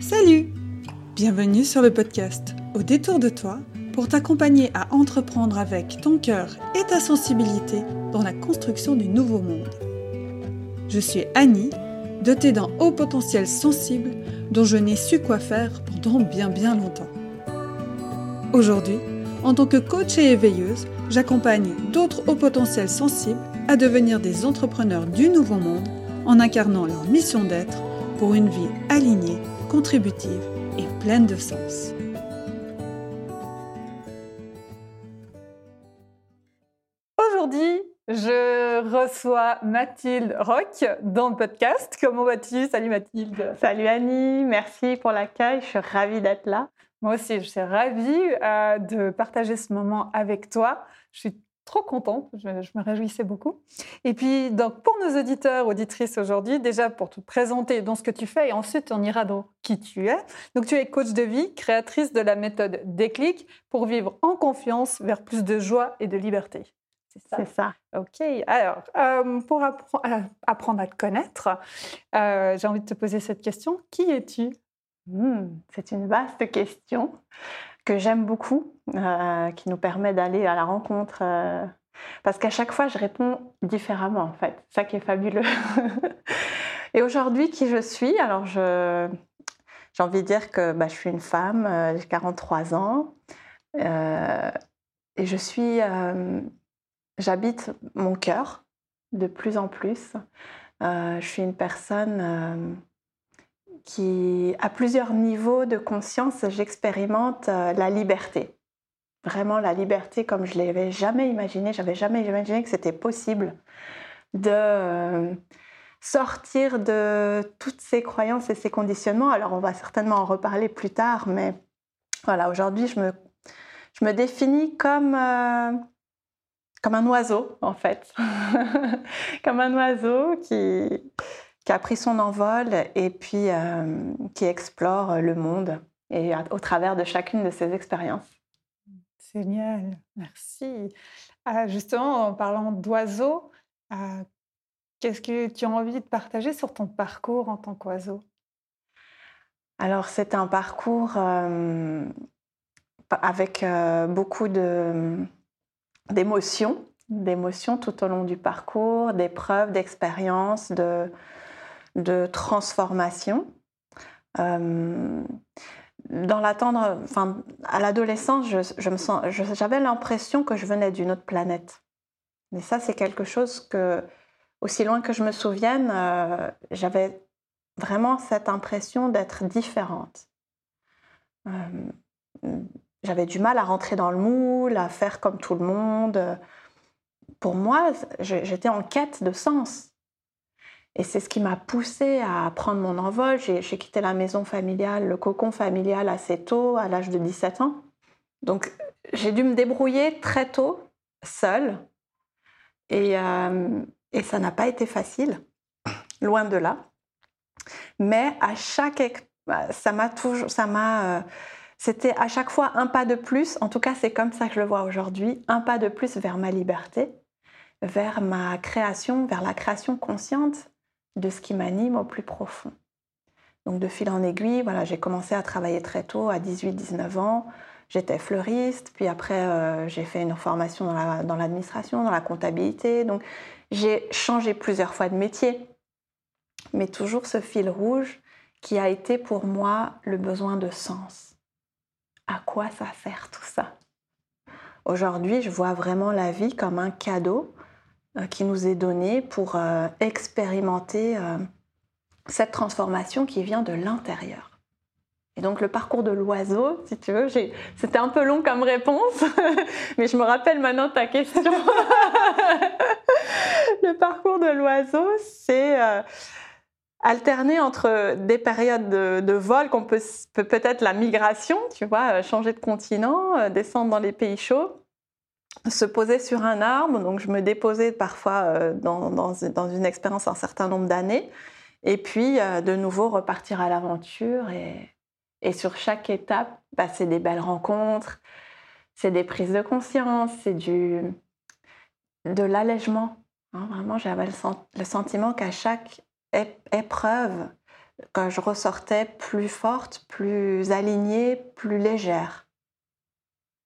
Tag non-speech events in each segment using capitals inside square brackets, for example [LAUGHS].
Salut Bienvenue sur le podcast Au détour de toi pour t'accompagner à entreprendre avec ton cœur et ta sensibilité dans la construction du nouveau monde. Je suis Annie, dotée d'un haut potentiel sensible dont je n'ai su quoi faire pendant bien bien longtemps. Aujourd'hui, en tant que coach et éveilleuse, j'accompagne d'autres hauts potentiels sensibles à devenir des entrepreneurs du nouveau monde en incarnant leur mission d'être pour une vie alignée contributive et pleine de sens. Aujourd'hui, je reçois Mathilde Rock dans le podcast. Comment vas-tu? Salut Mathilde. Salut Annie, merci pour l'accueil. Je suis ravie d'être là. Moi aussi, je suis ravie euh, de partager ce moment avec toi. Je suis trop contente, je, me réjouissais beaucoup. Et puis, donc, pour nos auditeurs, auditrices aujourd'hui, déjà pour te présenter dans ce que tu fais, et ensuite on ira dans qui tu es. Donc, tu es coach de vie, créatrice de la méthode Déclic pour vivre en confiance vers plus de joie et de liberté. C'est ça? Ok. Alors, euh, pour euh, apprendre à te connaître, euh, j'ai envie de te poser cette question. Qui es-tu? Hmm, C'est une vaste question que j'aime beaucoup, euh, qui nous permet d'aller à la rencontre. Euh, parce qu'à chaque fois, je réponds différemment, en fait. Ça qui est fabuleux. [LAUGHS] et aujourd'hui, qui je suis? Alors, j'ai envie de dire que bah, je suis une femme, euh, j'ai 43 ans, et je suis, j'habite mon cœur de plus en plus. je suis une personne qui, à plusieurs niveaux de conscience, j'expérimente euh, la liberté. Vraiment la liberté comme je l'avais jamais imaginé. J'avais jamais imaginé que c'était possible de euh, sortir de toutes ces croyances et ces conditionnements. Alors on va certainement en reparler plus tard, mais voilà, aujourd'hui je me, je me définis comme, euh, comme un oiseau en fait. [LAUGHS] comme un oiseau qui, qui a pris son envol et puis euh, qui explore le monde et au travers de chacune de ses expériences. Génial, merci. Ah, justement, en parlant d'oiseaux, ah, qu'est-ce que tu as envie de partager sur ton parcours en tant qu'oiseau? Alors, c'est un parcours euh, avec euh, beaucoup d'émotions, d'émotions tout au long du parcours, d'épreuves, d'expériences, de, de transformation. Euh, dans l'attendre, enfin, à l'adolescence, je, me sens, j'avais l'impression que je venais d'une autre planète. Mais ça, c'est quelque chose que, aussi loin que je me souvienne, euh, j'avais vraiment cette impression d'être différente. Euh, j'avais du mal à rentrer dans le moule, à faire comme tout le monde. Pour moi, j'étais en quête de sens. Et c'est ce qui m'a poussée à prendre mon envol. J'ai quitté la maison familiale, le cocon familial assez tôt, à l'âge de 17 ans. Donc j'ai dû me débrouiller très tôt, seule. Et, euh, et ça n'a pas été facile, loin de là. Mais à chaque... Ça m'a toujours... Ça m'a... Euh, c'était à chaque fois un pas de plus, en tout cas c'est comme ça que je le vois aujourd'hui, un pas de plus vers ma liberté, vers ma création, vers la création consciente de ce qui m'anime au plus profond. Donc de fil en aiguille, voilà, j'ai commencé à travailler très tôt, à 18-19 ans. J'étais fleuriste, puis après euh, j'ai fait une formation dans l'administration, dans, la comptabilité. Donc j'ai changé plusieurs fois de métier, mais toujours ce fil rouge qui a été pour moi le besoin de sens. À quoi ça sert tout ça? Aujourd'hui, je vois vraiment la vie comme un cadeau qui nous est donné pour euh, expérimenter euh, cette transformation qui vient de l'intérieur. Et donc le parcours de l'oiseau, si tu veux, c'était un peu long comme réponse, [LAUGHS] mais je me rappelle maintenant ta question. [LAUGHS] le parcours de l'oiseau, c'est alterner entre des périodes de, vol qu'on peut peut-être la migration, tu vois, changer de continent, descendre dans les pays chauds, se poser sur un arbre. Donc, je me déposais parfois euh, dans, une expérience un certain nombre d'années. Et puis, euh, de nouveau, repartir à l'aventure. Et, et, sur chaque étape, bah, c'est des belles rencontres, c'est des prises de conscience, c'est du, de l'allègement. Hein. vraiment, j'avais le, le, sentiment qu'à chaque épreuve, quand je ressortais plus forte, plus alignée, plus légère.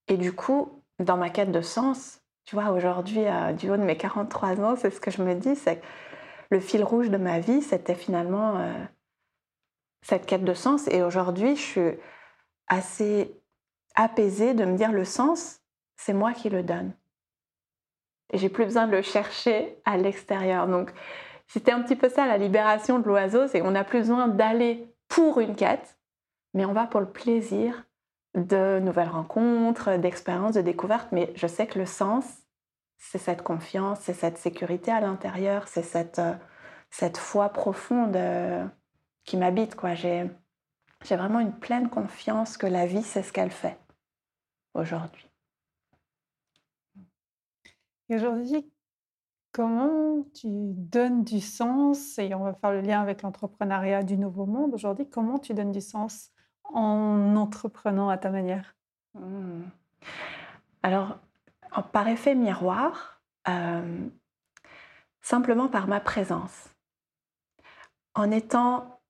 Et du coup, dans ma quête de sens, tu vois, aujourd'hui, du haut de mes 43 ans, c'est ce que je me dis, c'est que le fil rouge de ma vie, c'était finalement euh, cette quête de sens. Et aujourd'hui, je suis assez apaisée de me dire le sens, c'est moi qui le donne. Et j'ai plus besoin de le chercher à l'extérieur. Donc, c'était un petit peu ça la libération de l'oiseau, c'est qu'on n'a plus besoin d'aller pour une quête, mais on va pour le plaisir de nouvelles rencontres, d'expériences, de découvertes. Mais je sais que le sens, c'est cette confiance, c'est cette sécurité à l'intérieur, c'est cette, euh, cette foi profonde euh, qui m'habite. J'ai, j'ai vraiment une pleine confiance que la vie, c'est ce qu'elle fait aujourd'hui. Et aujourd'hui, comment tu donnes du sens, et on va faire le lien avec l'entrepreneuriat du nouveau monde aujourd'hui, comment tu donnes du sens en entreprenant à ta manière? Mmh. Alors, par effet miroir, euh, simplement par ma présence, en étant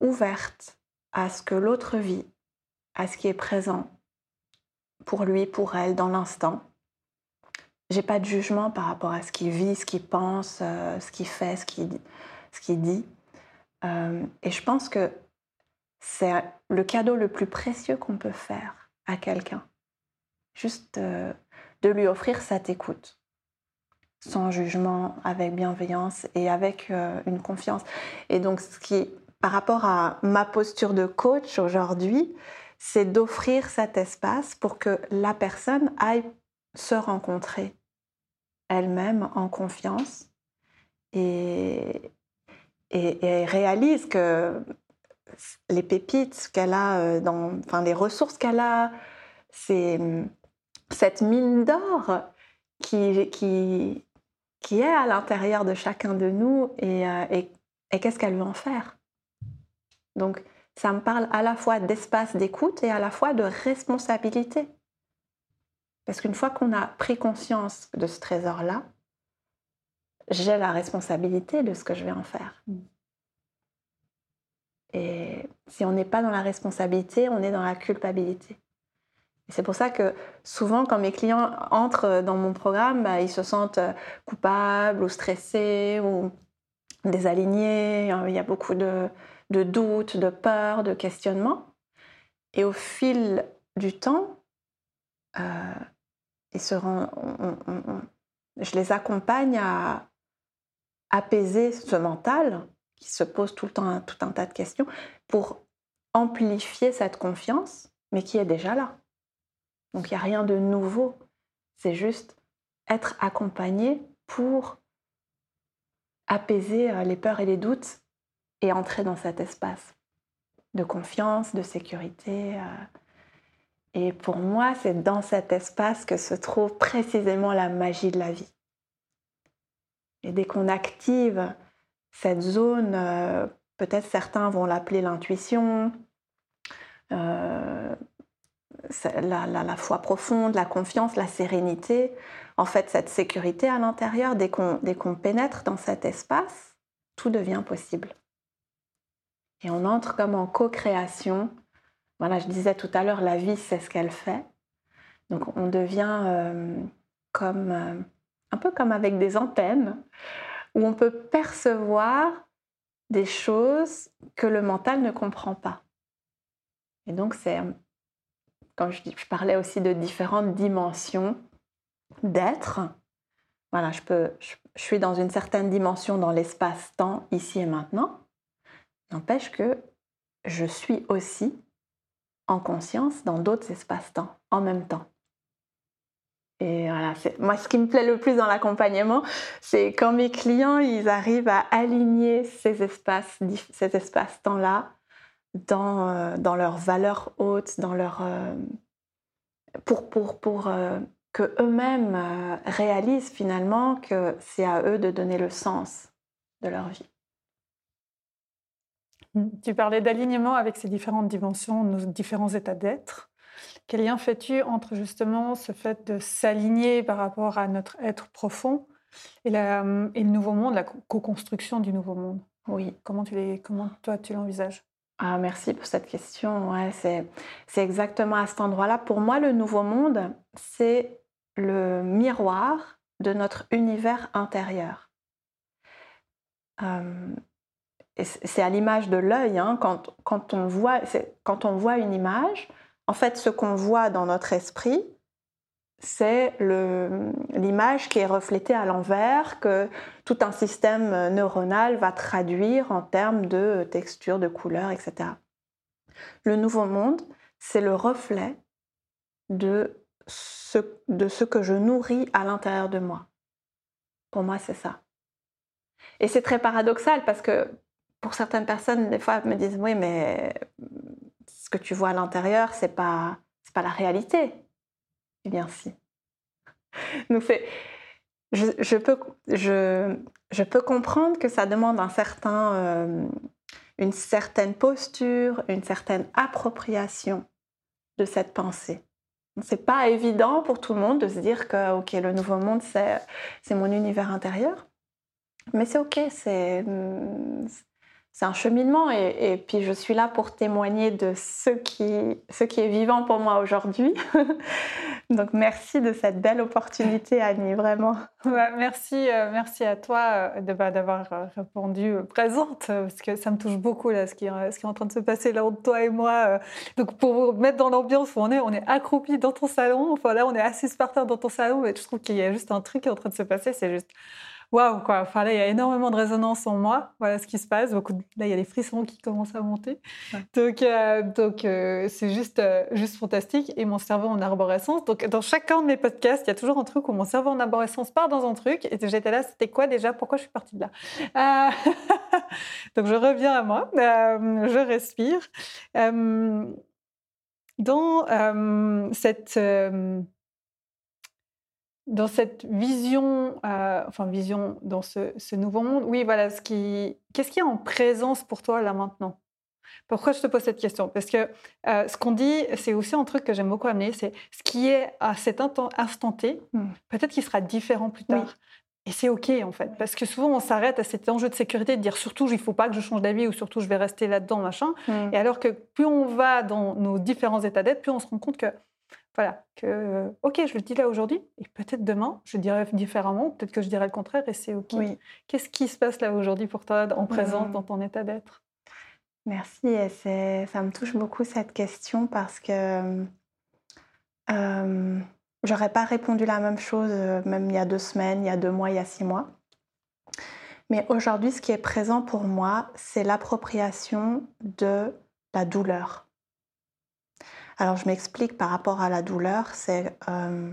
ouverte à ce que l'autre vit, à ce qui est présent pour lui, pour elle, dans l'instant. J'ai pas de jugement par rapport à ce qu'il vit, ce qu'il pense, euh, ce qu'il fait, ce qu'il ce dit. Euh, et je pense que c'est le cadeau le plus précieux qu'on peut faire à quelqu'un. Juste de lui offrir cette écoute, sans jugement, avec bienveillance et avec euh, une confiance. Et donc, ce qui, par rapport à ma posture de coach aujourd'hui, c'est d'offrir cet espace pour que la personne aille se rencontrer elle-même en confiance et, et, réalise que les pépites qu'elle a, euh, dans, enfin les ressources qu'elle a, c'est cette mine d'or qui, est à l'intérieur de chacun de nous euh, et, et, qu'est-ce qu'elle veut en faire? Donc, ça me parle à la fois d'espace d'écoute et à la fois de responsabilité. Parce qu'une fois qu'on a pris conscience de ce trésor-là, j'ai la responsabilité de ce que je vais en faire. Et si on n'est pas dans la responsabilité, on est dans la culpabilité. C'est pour ça que souvent, quand mes clients entrent dans mon programme, bah, ils se sentent euh, coupables ou stressés ou désalignés. Il y a beaucoup de, doutes, de peurs, de questionnements. Et au fil du temps, euh, je les accompagne à apaiser ce mental qui se pose tout le temps tout un tas de questions pour amplifier cette confiance, mais qui est déjà là. Donc il n'y a rien de nouveau. C'est juste être accompagné pour apaiser euh, les peurs et les doutes et entrer dans cet espace de confiance, de sécurité. Euh. Et pour moi, c'est dans cet espace que se trouve précisément la magie de la vie. Et dès qu'on active cette zone, euh, peut-être certains vont l'appeler l'intuition, la, foi profonde, la confiance, la sérénité, en fait cette sécurité à l'intérieur, dès qu'on pénètre dans cet espace, tout devient possible. Et on entre comme en co-création. Voilà, je disais tout à l'heure, la vie, c'est ce qu'elle fait. Donc on devient euh, comme euh, un peu comme avec des antennes, où on peut percevoir des choses que le mental ne comprend pas. Et donc c'est quand je, parlais aussi de différentes dimensions d'être, voilà, je, peux, je, suis dans une certaine dimension dans l'espace-temps, ici et maintenant. N'empêche que je suis aussi en conscience dans d'autres espaces-temps en même temps. Et voilà, moi, ce qui me plaît le plus dans l'accompagnement, c'est quand mes clients, ils arrivent à aligner ces espaces, ces espaces-temps-là dans, euh, dans leurs valeurs hautes, dans leur, euh, pour, pour, pour euh, que eux-mêmes réalisent finalement que c'est à eux de donner le sens de leur vie. Tu parlais d'alignement avec ces différentes dimensions, nos différents états d'être. Quel lien fais-tu entre justement ce fait de s'aligner par rapport à notre être profond et, le nouveau monde, la co-construction du nouveau monde? Oui. Comment, tu les, toi tu l'envisages? Ah, merci pour cette question. Ouais, c'est, exactement à cet endroit-là. Pour moi, le nouveau monde, c'est le miroir de notre univers intérieur. Euh, c'est à l'image de l'œil. Hein, quand, quand, quand on voit une image, en fait, ce qu'on voit dans notre esprit, c'est l'image qui est reflétée à l'envers, que tout un système neuronal va traduire en termes de texture, de couleur, etc. Le nouveau monde, c'est le reflet de ce, de ce que je nourris à l'intérieur de moi. Pour moi, c'est ça. Et c'est très paradoxal parce que pour certaines personnes, des fois, elles me disent Oui, mais ce que tu vois à l'intérieur, c'est pas, pas la réalité. Eh bien, si. [LAUGHS] C'est. Je, peux, je, je, peux comprendre que ça demande un certain, euh, une certaine posture, une certaine appropriation de cette pensée. C'est pas évident pour tout le monde de se dire que ok le nouveau monde c'est c'est mon univers intérieur, mais c'est ok c'est c'est un cheminement et, puis je suis là pour témoigner de ce qui, ce qui est vivant pour moi aujourd'hui. [LAUGHS] Donc merci de cette belle opportunité Annie, vraiment. merci, euh, merci à toi euh, bah, d'avoir euh, répondu présente parce que ça me touche beaucoup là, ce, qui, ce qui est en train de se passer là entre toi et moi. Donc pour vous mettre dans l'ambiance où on est, on est accroupi dans ton salon. Enfin là, on est assis par terre dans ton salon, mais je trouve qu'il y a juste un truc qui est en train de se passer. C'est juste waouh, quoi. Enfin, là, il y a énormément de résonance en moi. Voilà ce qui se passe. Beaucoup Là, il y a les frissons qui commencent à monter. Donc, euh, donc euh, c'est juste, euh, juste fantastique. Et mon cerveau en arborescence. Donc, dans chacun de mes podcasts, il y a toujours un truc où mon cerveau en arborescence part dans un truc. Et j'étais là, c'était quoi déjà? Pourquoi je suis partie de là? [LAUGHS] Donc, je reviens à moi. je respire. dans cette dans cette vision, euh, enfin vision dans ce, nouveau monde, oui, voilà, ce qui, qu'est-ce qui est en présence pour toi là maintenant? Pourquoi je te pose cette question? Parce que euh, ce qu'on dit, c'est aussi un truc que j'aime beaucoup amener, c'est ce qui est à cet instant T, hmm. peut-être qu'il sera différent plus tard. Et c'est OK, en fait. Parce que souvent, on s'arrête à cet enjeu de sécurité, de dire surtout, il ne faut pas que je change d'avis ou surtout, je vais rester là-dedans, machin. Hmm. Et alors que plus on va dans nos différents états d'être, plus on se rend compte que voilà, que, ok, je le dis là aujourd'hui, et peut-être demain, je dirais différemment, peut-être que je dirais le contraire, et c'est ok. Qu'est-ce qui se passe là aujourd'hui pour toi, en présent, mmh. dans ton état d'être? Merci, et ça me touche beaucoup cette question parce que euh, j'aurais pas répondu la même chose, euh, même il y a deux semaines, il y a deux mois, il y a six mois. Mais aujourd'hui, ce qui est présent pour moi, c'est l'appropriation de la douleur. Alors je m'explique par rapport à la douleur, c'est euh,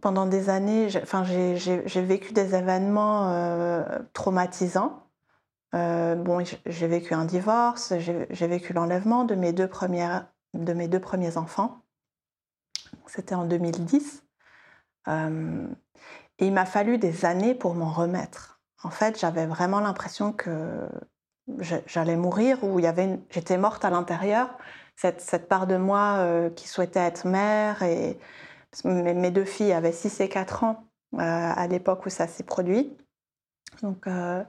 pendant des années, j'ai vécu des événements euh, traumatisants. Euh, bon, j'ai vécu un divorce, j'ai vécu l'enlèvement de mes deux premières, de mes deux premiers enfants. C'était en 2010. et il m'a fallu des années pour m'en remettre. En fait, j'avais vraiment l'impression que j'allais mourir ou j'étais morte à l'intérieur cette, part de moi euh, qui souhaitait être mère. Et mes, deux filles avaient 6 et 4 ans euh, à l'époque où ça s'est produit. Donc, euh,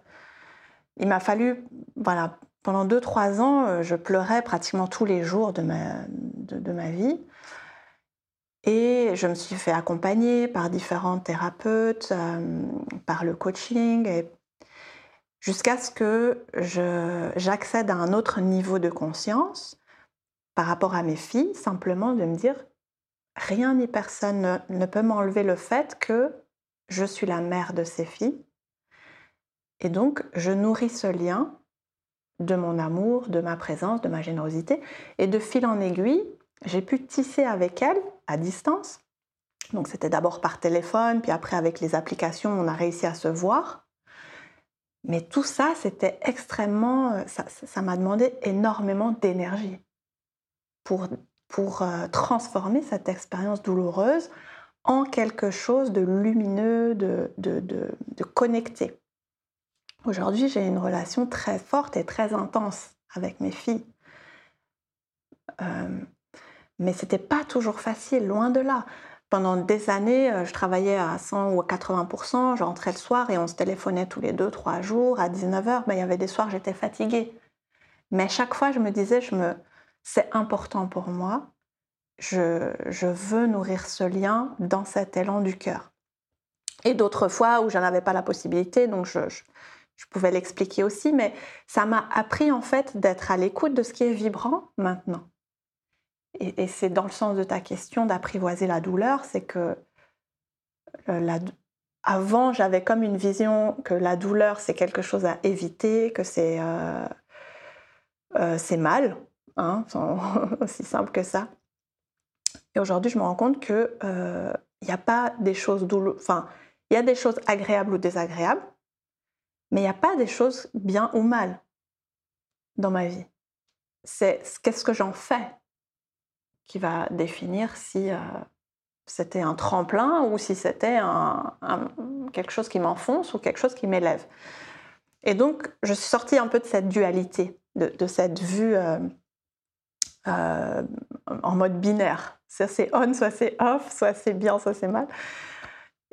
il m'a fallu, voilà, pendant 2-3 ans, je pleurais pratiquement tous les jours de ma, de, ma vie. Et je me suis fait accompagner par différents thérapeutes, par le coaching, jusqu'à ce que j'accède à un autre niveau de conscience par rapport à mes filles, simplement de me dire, rien ni personne ne, peut m'enlever le fait que je suis la mère de ces filles. Et donc, je nourris ce lien de mon amour, de ma présence, de ma générosité. Et de fil en aiguille, j'ai pu tisser avec elles à distance. Donc c'était d'abord par téléphone, puis après avec les applications, on a réussi à se voir. Mais tout ça, c'était extrêmement... Ça m'a demandé énormément d'énergie pour, euh, transformer cette expérience douloureuse en quelque chose de lumineux, de, de, connecté. Aujourd'hui, j'ai une relation très forte et très intense avec mes filles. Euh, mais c'était pas toujours facile, loin de là. pendant des années, je travaillais à 100 ou à 80%, je rentrais le soir et on se téléphonait tous les deux, trois jours à 19h. Ben, il y avait des soirs, j'étais fatiguée. Mais chaque fois, je me disais, je me... c'est important pour moi. Je, veux nourrir ce lien dans cet élan du cœur. Et d'autres fois où je avais pas la possibilité, donc je, pouvais l'expliquer aussi, mais ça m'a appris en fait d'être à l'écoute de ce qui est vibrant maintenant. Et, c'est dans le sens de ta question d'apprivoiser la douleur, c'est que euh, avant j'avais comme une vision que la douleur c'est quelque chose à éviter, que c'est euh, euh, c'est mal, hein, [LAUGHS] aussi simple que ça. Et aujourd'hui je me rends compte que il n'y a pas des choses douloureuses, enfin il y a des choses agréables ou désagréables, mais il n'y a pas des choses bien ou mal dans ma vie. C'est qu'est-ce que j'en fais qui va définir si euh, c'était un tremplin ou si c'était quelque chose qui m'enfonce ou quelque chose qui m'élève. Et donc, je suis sortie un peu de cette dualité, de, cette vue euh, euh, en mode binaire. Soit c'est on, soit c'est off, soit c'est bien, soit c'est mal.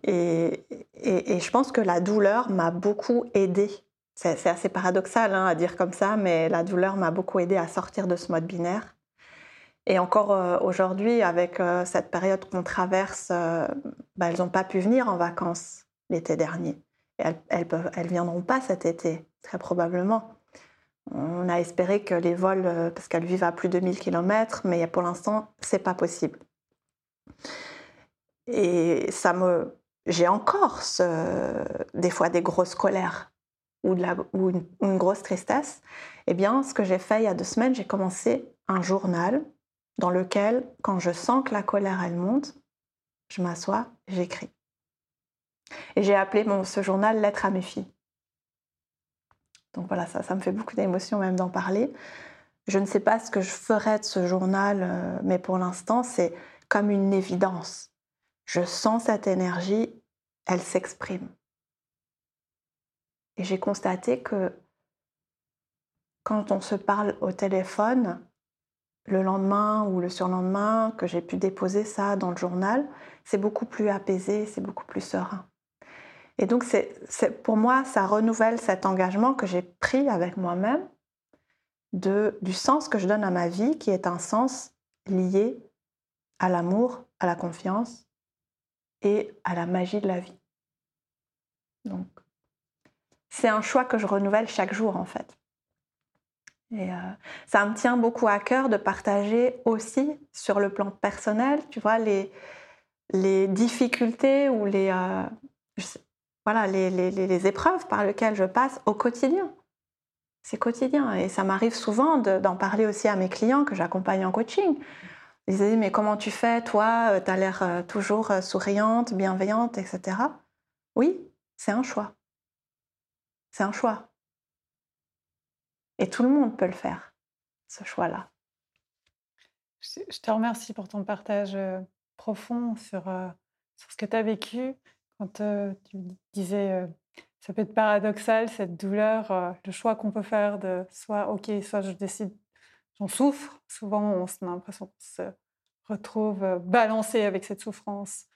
Et, je pense que la douleur m'a beaucoup aidée. C'est assez paradoxal hein, à dire comme ça, mais la douleur m'a beaucoup aidée à sortir de ce mode binaire. Et encore euh, aujourd'hui, avec euh, cette période qu'on traverse, bah, elles n'ont pas pu venir en vacances l'été dernier. Et elles, ne elles viendront pas cet été, très probablement. On a espéré que les vols, parce qu'elles vivent à plus de 1000 km, mais pour l'instant, c'est pas possible. Et ça me, j'ai encore des fois des grosses colères ou, de la, ou une, grosse tristesse, eh bien, ce que j'ai fait il y a deux semaines, j'ai commencé un journal dans lequel, quand je sens que la colère, elle monte, je m'assois, j'écris. Et j'ai appelé mon, ce journal Lettre à mes filles. Donc voilà, ça, ça me fait beaucoup d'émotion même d'en parler. Je ne sais pas ce que je ferais de ce journal, euh, mais pour l'instant, c'est comme une évidence je sens cette énergie, elle s'exprime. Et j'ai constaté que quand on se parle au téléphone, le lendemain ou le surlendemain, que j'ai pu déposer ça dans le journal, c'est beaucoup plus apaisé, c'est beaucoup plus serein. Et donc, c'est, pour moi, ça renouvelle cet engagement que j'ai pris avec moi-même du sens que je donne à ma vie, qui est un sens lié à l'amour, à la confiance, et à la magie de la vie. Donc, c'est un choix que je renouvelle chaque jour en fait. Et euh, ça me tient beaucoup à cœur de partager aussi sur le plan personnel, tu vois, les, les difficultés ou les, euh, voilà, les, les, les, épreuves par lesquelles je passe au quotidien. C'est quotidien et ça m'arrive souvent d'en parler aussi à mes clients que j'accompagne en coaching. Ils disaient, mais comment tu fais, toi? Euh, Tu as l'air euh, toujours euh, souriante, bienveillante, etc. Oui, c'est un choix. C'est un choix. Et tout le monde peut le faire, ce choix-là. Je te remercie pour ton partage profond sur, sur ce que tu as vécu. Quand tu disais, ça peut être paradoxal, cette douleur, le choix qu'on peut faire de soit, OK, soit je décide j'en souffre. Souvent, on a l'impression qu'on se retrouve euh, balancé avec cette souffrance,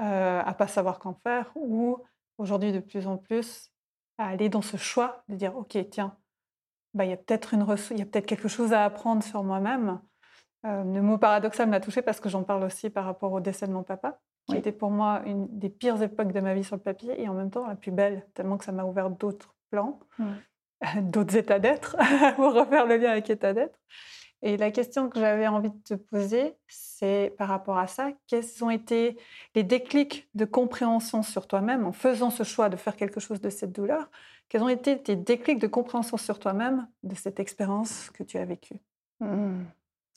euh, à pas savoir qu'en faire, ou aujourd'hui de plus en plus à aller dans ce choix de dire ok tiens, bah, il y a peut-être une il y a peut-être quelque chose à apprendre sur moi-même. Euh, le mot paradoxal m'a touchée parce que j'en parle aussi par rapport au décès de mon papa, qui était pour moi une des pires époques de ma vie sur le papier et en même temps la plus belle, tellement que ça m'a ouvert d'autres plans, [LAUGHS] d'autres états d'être, [LAUGHS] pour refaire le lien avec état d'être. Et la question que j'avais envie de te poser, c'est par rapport à ça, quels ont été les déclics de compréhension sur toi-même en faisant ce choix de faire quelque chose de cette douleur? Quels ont été tes déclics de compréhension sur toi-même de cette expérience que tu as vécue? Mmh.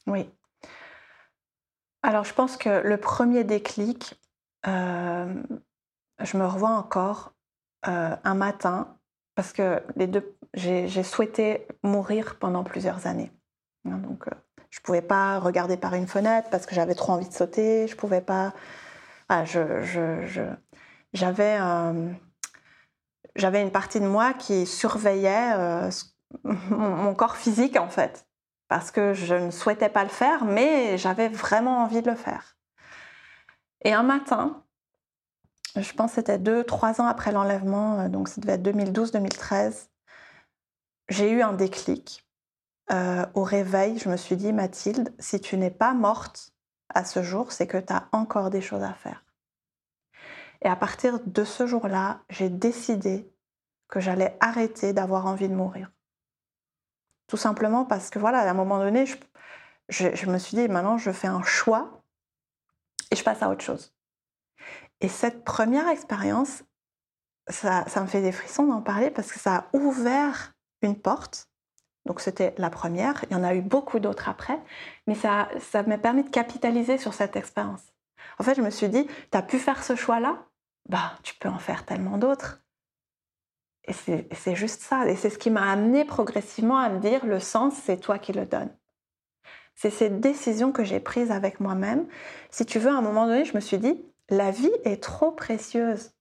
Oui. Alors je pense que le premier déclic, je me revois encore un matin, parce que les deux, j'ai souhaité mourir pendant plusieurs années. Hein, donc, je ne pouvais pas regarder par une fenêtre parce que j'avais trop envie de sauter. Je pouvais pas. j'avais, j'avais une partie de moi qui surveillait [LAUGHS] mon, corps physique en fait, parce que je ne souhaitais pas le faire, mais j'avais vraiment envie de le faire. Et un matin, je pense que c'était deux, trois ans après l'enlèvement, euh, donc ça devait être 2012-2013, j'ai eu un déclic. Euh, au réveil, je me suis dit, Mathilde, si tu n'es pas morte à ce jour, c'est que tu as encore des choses à faire. Et à partir de ce jour-là, j'ai décidé que j'allais arrêter d'avoir envie de mourir. Tout simplement parce que, voilà, à un moment donné, je, me suis dit, maintenant, je fais un choix et je passe à autre chose. Et cette première expérience, ça, me fait des frissons d'en parler parce que ça a ouvert une porte. Donc c'était la première, il y en a eu beaucoup d'autres après, mais ça, ça m'a permis de capitaliser sur cette expérience. En fait, je me suis dit, tu as pu faire ce choix-là, bah, tu peux en faire tellement d'autres. Et c'est juste ça. Et c'est ce qui m'a amené progressivement à me dire, le sens, c'est toi qui le donnes. C'est cette décision que j'ai prise avec moi-même. Si tu veux, à un moment donné, je me suis dit, la vie est trop précieuse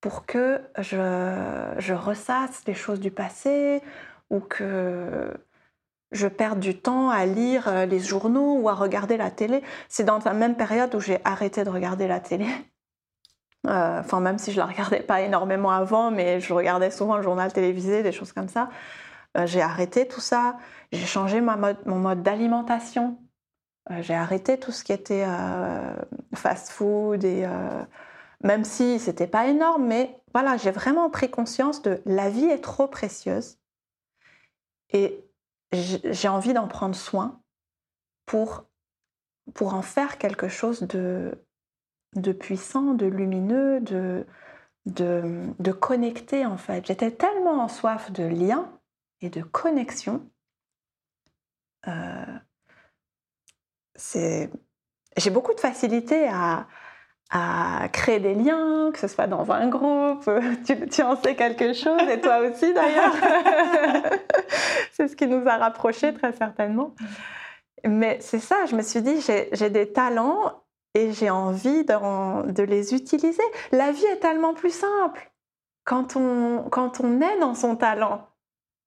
pour que je, je ressasse les choses du passé ou que je perde du temps à lire euh, les journaux ou à regarder la télé. C'est dans la même période où j'ai arrêté de regarder la télé. Euh, enfin, même si je la regardais pas énormément avant, mais je regardais souvent le journal télévisé, des choses comme ça. Euh, j'ai arrêté tout ça. J'ai changé mon mode d'alimentation. j'ai arrêté tout ce qui était fast-food et même si c'était pas énorme, mais voilà, j'ai vraiment pris conscience de la vie est trop précieuse et j'ai envie d'en prendre soin pour, pour en faire quelque chose de, de puissant, de lumineux, de, de, de connecté en fait. J'étais tellement en soif de lien et de connexion. Euh, j'ai beaucoup de facilité à, créer des liens, que ce soit dans un groupe. [LAUGHS] Tu, tu en sais quelque chose, et toi aussi d'ailleurs. [LAUGHS] c'est ce qui nous a rapprochés très certainement. Mais c'est ça, je me suis dit, j'ai des talents et j'ai envie de, de, les utiliser. La vie est tellement plus simple quand on, quand on est dans son talent.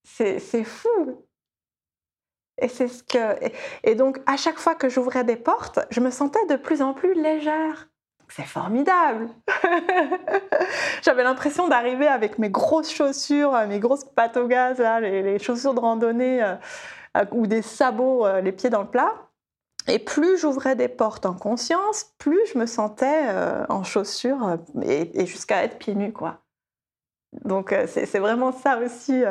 C'est fou. Et c'est ce que et donc à chaque fois que j'ouvrais des portes, je me sentais de plus en plus légère c'est formidable. [LAUGHS] J'avais l'impression d'arriver avec mes grosses chaussures, euh, mes grosses pattes au gaz, les, chaussures de randonnée euh, euh, ou des sabots, les pieds dans le plat. Et plus j'ouvrais des portes en conscience, plus je me sentais en chaussures et, jusqu'à être pieds nus, quoi. Donc c'est vraiment ça aussi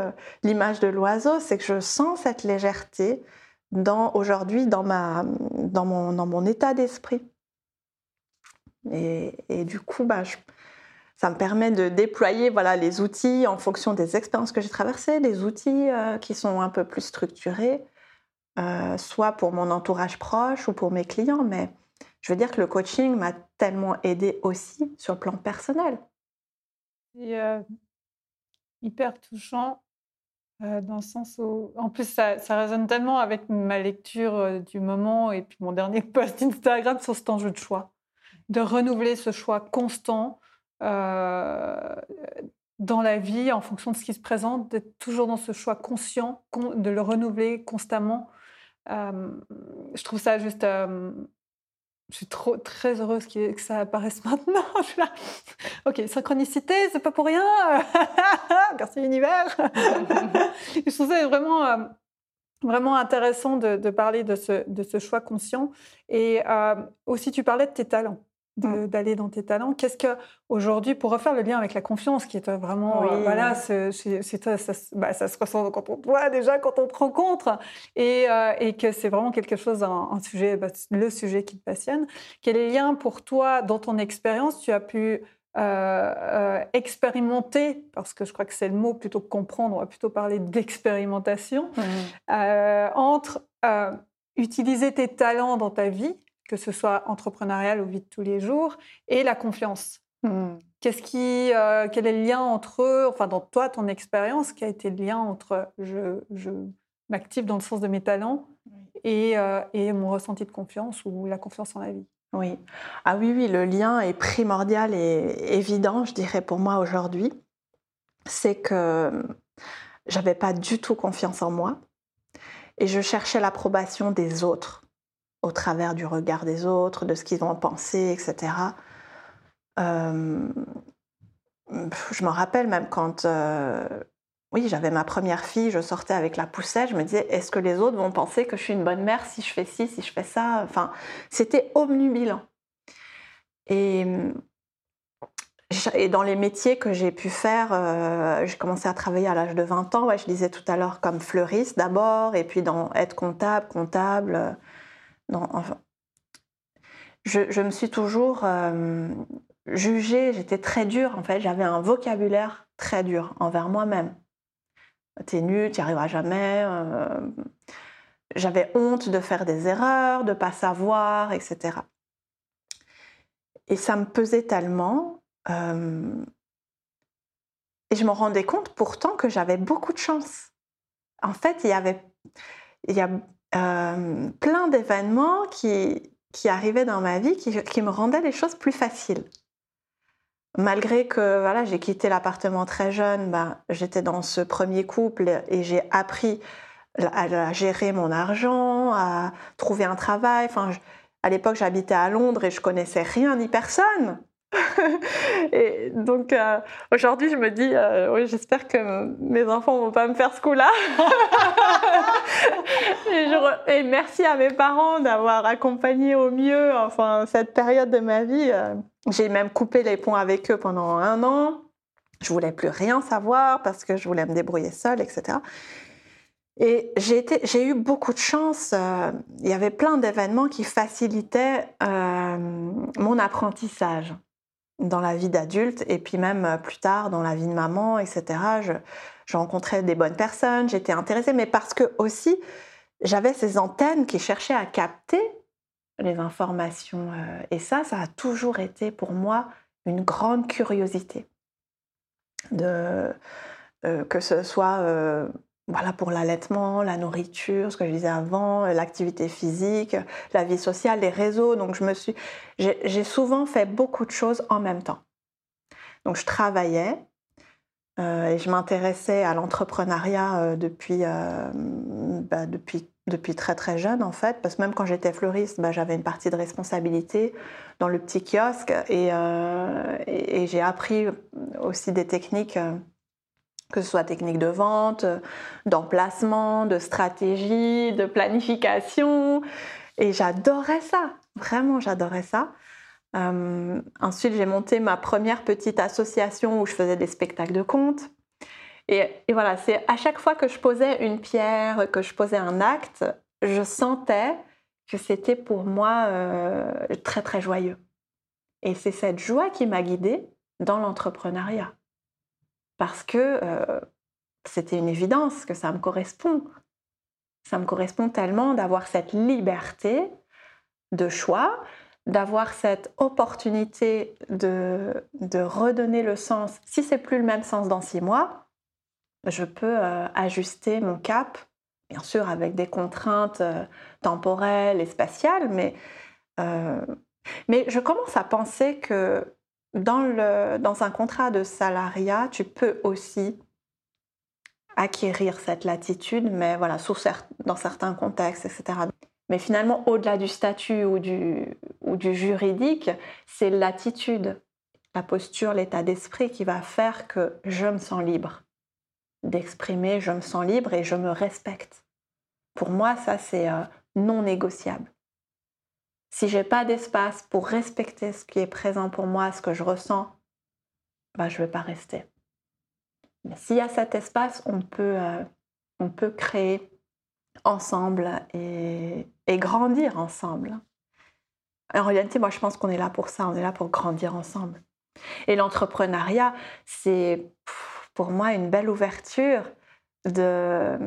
l'image de l'oiseau, c'est que je sens cette légèreté aujourd'hui dans ma dans mon dans mon état d'esprit. Et, du coup, bah, ça me permet de déployer voilà, les outils en fonction des expériences que j'ai traversées, des outils euh, qui sont un peu plus structurés, euh, soit pour mon entourage proche ou pour mes clients. Mais je veux dire que le coaching m'a tellement aidé aussi sur le plan personnel. Euh, hyper touchant dans le sens où, en plus, ça, ça, résonne tellement avec ma lecture du moment et puis mon dernier [LAUGHS] post Instagram sur cet enjeu de choix de renouveler ce choix constant dans la vie en fonction de ce qui se présente, d'être toujours dans ce choix conscient, de le renouveler constamment. Je trouve ça juste. Euh, je suis trop, très heureuse que ça apparaisse [LAUGHS] maintenant. Je suis là. Ok, synchronicité, c'est pas pour rien. [LAUGHS] Merci l'univers. [LAUGHS] je trouve ça vraiment vraiment intéressant de, parler de ce, de ce, choix conscient. Et aussi, tu parlais de tes talents. Mmh. d'aller dans tes talents. Qu'est-ce que aujourd'hui, pour refaire le lien avec la confiance, qui est vraiment, euh, voilà, c'est, ça, bah, ça, se ressent quand on te voit déjà, quand on te rencontre, et, euh, et que c'est vraiment quelque chose, un, sujet, bah, le sujet qui te passionne. Quel est le lien pour toi, dans ton expérience, tu as pu euh, expérimenter, parce que je crois que c'est le mot plutôt que comprendre, on va plutôt parler d'expérimentation, mmh. entre utiliser tes talents dans ta vie que ce soit entrepreneurial ou vie de tous les jours, et la confiance. Hmm. Qu'est-ce qui, euh, quel est le lien entre eux, enfin dans toi, ton expérience, qui a été le lien entre je, je m'active dans le sens de mes talents et, euh, et, mon ressenti de confiance ou la confiance en la vie? Oui. Ah oui, oui, le lien est primordial et évident, je dirais, pour moi aujourd'hui. C'est que j'avais pas du tout confiance en moi et je cherchais l'approbation des autres au travers du regard des autres, de ce qu'ils vont penser, etc. Euh, je me rappelle même quand euh, oui, j'avais ma première fille, je sortais avec la poussette, je me disais, est-ce que les autres vont penser que je suis une bonne mère si je fais ci, si je fais ça? Enfin, c'était omnubilant. Et, dans les métiers que j'ai pu faire, euh, j'ai commencé à travailler à l'âge de 20 ans, ouais, je disais tout à l'heure, comme fleuriste d'abord, et puis dans être comptable, comptable. Enfin, je, me suis toujours euh, jugée, j'étais très dure, en fait, j'avais un vocabulaire très dur envers moi-même t'es nul, tu n'y arriveras jamais. Euh, j'avais honte de faire des erreurs, de pas savoir, etc. Et ça me pesait tellement. Euh, et je me rendais compte pourtant que j'avais beaucoup de chance. En fait, il y avait il y a euh, plein d'événements qui, qui arrivaient dans ma vie qui, qui me rendaient les choses plus faciles malgré que voilà, j'ai quitté l'appartement très jeune, ben, j'étais dans ce premier couple et j'ai appris à, gérer mon argent, à trouver un travail. Enfin, à l'époque, j'habitais à Londres et je connaissais rien ni personne. [LAUGHS] et donc euh, aujourd'hui, je me dis, euh, oui, j'espère que mes enfants vont pas me faire ce coup-là. [LAUGHS] et, merci à mes parents d'avoir accompagné au mieux, enfin, cette période de ma vie. Euh, j'ai même coupé les ponts avec eux pendant un an. Je voulais plus rien savoir parce que je voulais me débrouiller seule, etc. Et j'ai eu beaucoup de chance. Euh, il y avait plein d'événements qui facilitaient euh, mon apprentissage dans la vie d'adulte et puis même euh, plus tard dans la vie de maman, etc. Je, je rencontrais des bonnes personnes, j'étais intéressée, mais parce que aussi j'avais ces antennes qui cherchaient à capter les informations. Euh, et ça, ça a toujours été pour moi une grande curiosité. Euh, que ce soit voilà, pour l'allaitement, la nourriture, ce que je disais avant, l'activité physique, la vie sociale, les réseaux. Donc je me suis, j'ai souvent fait beaucoup de choses en même temps. Donc je travaillais et je m'intéressais à l'entrepreneuriat depuis, bah, depuis depuis très très jeune en fait, parce que même quand j'étais fleuriste, bah, j'avais une partie de responsabilité dans le petit kiosque et, euh, j'ai appris aussi des techniques, euh, que ce soit techniques de vente, d'emplacement, de stratégie, de planification, et j'adorais ça, vraiment j'adorais ça. Euh, ensuite, j'ai monté ma première petite association où je faisais des spectacles de contes. Et, voilà, c'est à chaque fois que je posais une pierre, que je posais un acte, je sentais que c'était pour moi euh, très très joyeux. Et c'est cette joie qui m'a guidée dans l'entrepreneuriat. Parce que euh, c'était une évidence que ça me correspond. Ça me correspond tellement d'avoir cette liberté de choix, d'avoir cette opportunité de, redonner le sens. Si c'est plus le même sens dans six mois, je peux euh, ajuster mon cap, bien sûr avec des contraintes euh, temporelles et spatiales, mais je commence à penser que dans, un contrat de salariat, tu peux aussi acquérir cette latitude, mais voilà, dans certains contextes, etc. Mais finalement, au-delà du statut ou du, ou du juridique, c'est l'attitude, la posture, l'état d'esprit qui va faire que je me sens libre d'exprimer je me sens libre et je me respecte. Pour moi, ça, c'est euh, non négociable. Si j'ai pas d'espace pour respecter ce qui est présent pour moi, ce que je ressens, bah, je ne vais pas rester. Mais s'il y a cet espace, on peut, euh, on peut créer ensemble et, et, grandir ensemble. En réalité, moi, je pense qu'on est là pour ça, on est là pour grandir ensemble. Et l'entrepreneuriat, c'est pour moi une belle ouverture. De,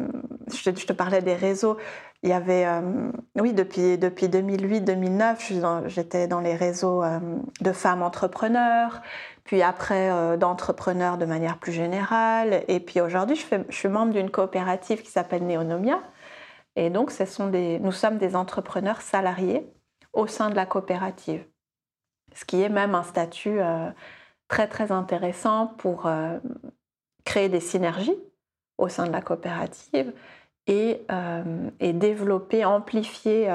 je, te, parlais des réseaux. Il y avait, euh, oui, depuis, depuis 2008-2009, j'étais dans les réseaux euh, de femmes entrepreneurs, puis après euh, d'entrepreneurs de manière plus générale. Et puis aujourd'hui, je, je, suis membre d'une coopérative qui s'appelle Neonomia. Et donc, ce sont des, nous sommes des entrepreneurs salariés au sein de la coopérative, ce qui est même un statut très très intéressant pour créer des synergies au sein de la coopérative et, et développer, amplifier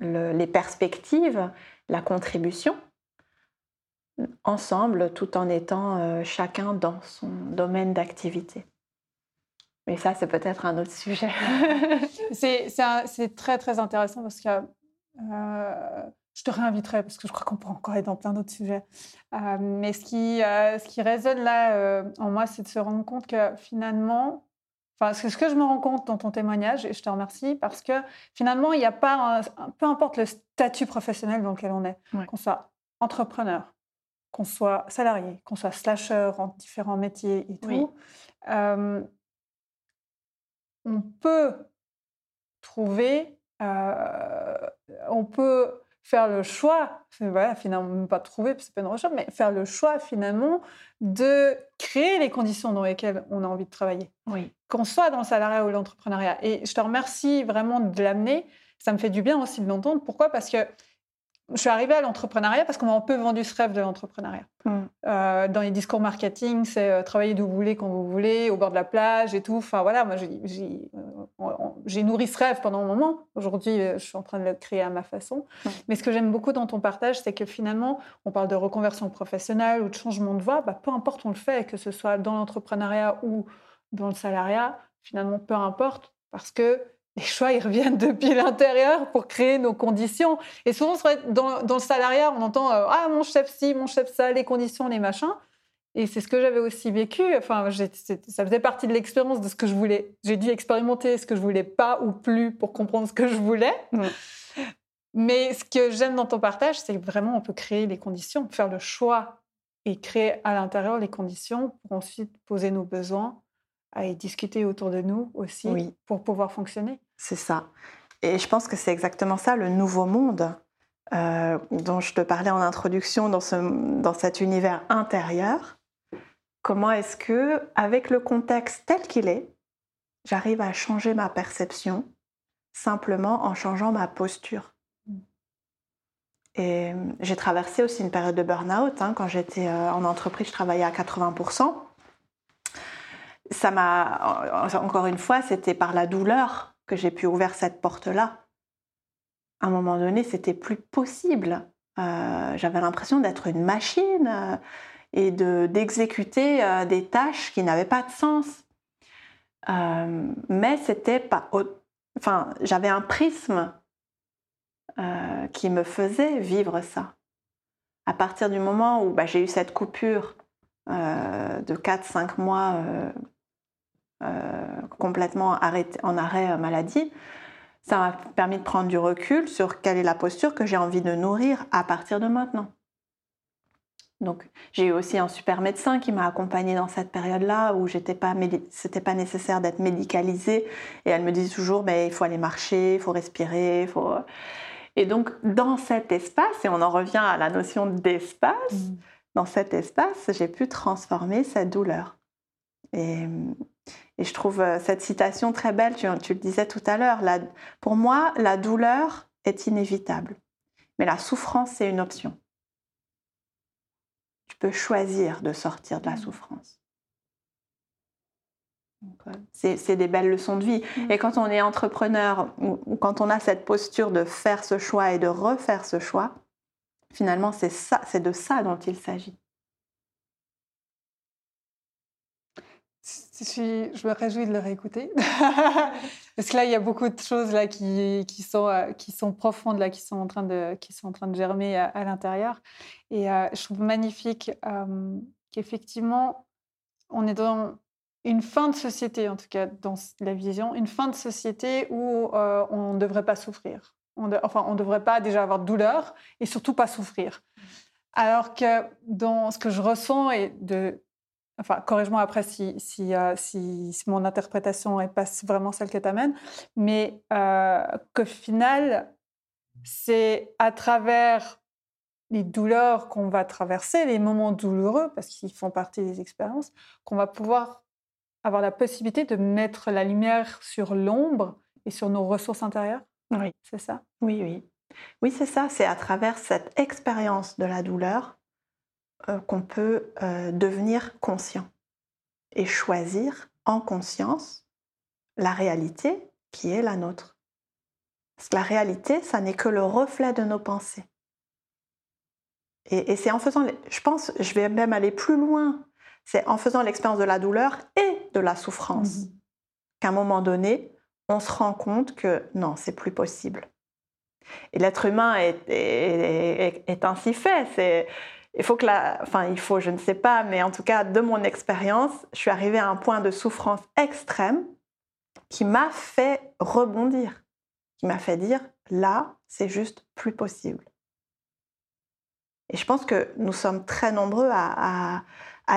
les perspectives, la contribution ensemble tout en étant chacun dans son domaine d'activité. Mais ça, c'est peut-être un autre sujet. [LAUGHS] c'est très, très intéressant parce que euh, je te réinviterai parce que je crois qu'on peut encore être dans plein d'autres sujets. Euh, mais ce qui, euh, ce qui résonne là en moi, c'est de se rendre compte que finalement, enfin, ce que je me rends compte dans ton témoignage, et je te remercie, parce que finalement, il n'y a pas, peu importe le statut professionnel dans lequel on est, qu'on soit entrepreneur, qu'on soit salarié, qu'on soit slasher en différents métiers et tout, on peut trouver, euh, on peut faire le choix, voilà, finalement, pas trouver, c'est pas une recherche, mais faire le choix finalement de créer les conditions dans lesquelles on a envie de travailler. Oui. Qu'on soit dans le salariat ou l'entrepreneuriat. Et je te remercie vraiment de l'amener. Ça me fait du bien aussi de l'entendre. Pourquoi? Parce que je suis arrivée à l'entrepreneuriat parce qu'on m'a un peu vendu ce rêve de l'entrepreneuriat. Mm. Euh, dans les discours marketing, c'est euh, travailler d'où vous voulez, quand vous voulez, au bord de la plage et tout. Enfin voilà, moi j'ai euh, nourri ce rêve pendant un moment. Aujourd'hui, je suis en train de le créer à ma façon. Mm. Mais ce que j'aime beaucoup dans ton partage, c'est que finalement, on parle de reconversion professionnelle ou de changement de voie. Bah, peu importe, on le fait, que ce soit dans l'entrepreneuriat ou dans le salariat, finalement, peu importe, parce que les choix, ils reviennent depuis l'intérieur pour créer nos conditions. Et souvent, dans, dans le salariat, on entend euh, Ah, mon chef ci, mon chef ça, les conditions, les machins. Et c'est ce que j'avais aussi vécu. Enfin, ça faisait partie de l'expérience de ce que je voulais. J'ai dû expérimenter ce que je voulais pas ou plus pour comprendre ce que je voulais. Mais ce que j'aime dans ton partage, c'est que vraiment, on peut créer les conditions, faire le choix et créer à l'intérieur les conditions pour ensuite poser nos besoins et discuter autour de nous aussi pour pouvoir fonctionner. C'est ça. Et je pense que c'est exactement ça, le nouveau monde euh, dont je te parlais en introduction dans, ce, dans cet univers intérieur. Comment est-ce que, avec le contexte tel qu'il est, j'arrive à changer ma perception simplement en changeant ma posture? Et j'ai traversé aussi une période de burn-out. Hein. Quand j'étais euh, en entreprise, je travaillais à 80%. Ça m'a, encore une fois, c'était par la douleur que j'ai pu ouvrir cette porte-là. À un moment donné, c'était plus possible. Euh, j'avais l'impression d'être une machine euh, et de, d'exécuter euh, des tâches qui n'avaient pas de sens. mais c'était pas. Enfin, j'avais un prisme qui me faisait vivre ça. À partir du moment où bah, j'ai eu cette coupure de 4-5 mois complètement arrêté, en arrêt euh, maladie, ça m'a permis de prendre du recul sur quelle est la posture que j'ai envie de nourrir à partir de maintenant. Donc, j'ai eu aussi un super médecin qui m'a accompagnée dans cette période-là où j'étais pas, c'était pas nécessaire d'être médicalisée. Et elle me disait toujours, mais il faut aller marcher, il faut respirer, il faut. Et donc, dans cet espace, et on en revient à la notion d'espace, mmh. dans cet espace, j'ai pu transformer cette douleur. Et, et je trouve euh, cette citation très belle, tu, le disais tout à l'heure. Pour moi, la douleur est inévitable, mais la souffrance, c'est une option. Tu peux choisir de sortir de la mmh. souffrance. C'est des belles leçons de vie. Mmh. Et quand on est entrepreneur ou quand on a cette posture de faire ce choix et de refaire ce choix, finalement, c'est de ça dont il s'agit. Je me réjouis de le réécouter. [LAUGHS] Parce que là, il y a beaucoup de choses là, qui, qui, sont, euh, qui sont profondes, là, qui, sont en train de, qui sont en train de germer à, l'intérieur. Et euh, je trouve magnifique euh, qu'effectivement, on est dans une fin de société, en tout cas dans la vision, une fin de société où on ne devrait pas souffrir. On enfin, on ne devrait pas déjà avoir de douleur et surtout pas souffrir. Alors que dans ce que je ressens et de Enfin, corrige-moi après si, si, euh, si, mon interprétation n'est pas vraiment celle que tu amènes, mais euh, qu'au final, c'est à travers les douleurs qu'on va traverser, les moments douloureux, parce qu'ils font partie des expériences, qu'on va pouvoir avoir la possibilité de mettre la lumière sur l'ombre et sur nos ressources intérieures. Oui. C'est ça? Oui, oui. Oui, c'est ça. C'est à travers cette expérience de la douleur euh, qu'on peut euh, devenir conscient et choisir en conscience la réalité qui est la nôtre. Parce que la réalité, ça n'est que le reflet de nos pensées. Et, c'est en faisant, je pense, je vais même aller plus loin, c'est en faisant l'expérience de la douleur et de la souffrance mmh qu'à un moment donné, on se rend compte que non, c'est plus possible. Et l'être humain est, ainsi fait. Il faut que la, enfin, il faut, je ne sais pas, mais en tout cas, de mon expérience, je suis arrivée à un point de souffrance extrême qui m'a fait rebondir, qui m'a fait dire là, c'est juste plus possible. Et je pense que nous sommes très nombreux à,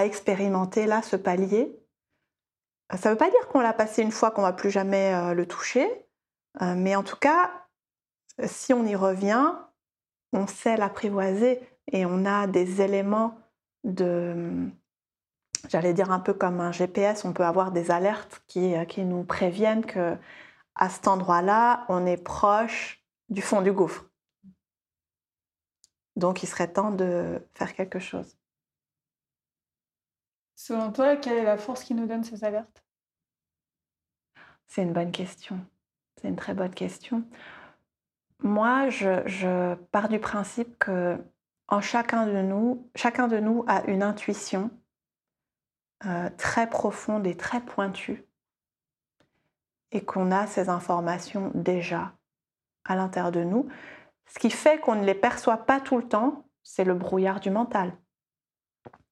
expérimenter là ce palier. Ça ne veut pas dire qu'on l'a passé une fois qu'on ne va plus jamais euh, le toucher, euh, mais en tout cas, si on y revient, on sait l'apprivoiser et on a des éléments de, j'allais dire un peu comme un GPS, on peut avoir des alertes qui, euh, qui nous préviennent que à cet endroit-là, on est proche du fond du gouffre. Donc il serait temps de faire quelque chose. Selon toi, quelle est la force qui nous donne ces alertes? C'est une bonne question. C'est une très bonne question. Moi, je, pars du principe que en chacun de nous, chacun de nous a une intuition euh, très profonde et très pointue, et qu'on a ces informations déjà à l'intérieur de nous. Ce qui fait qu'on ne les perçoit pas tout le temps, c'est le brouillard du mental.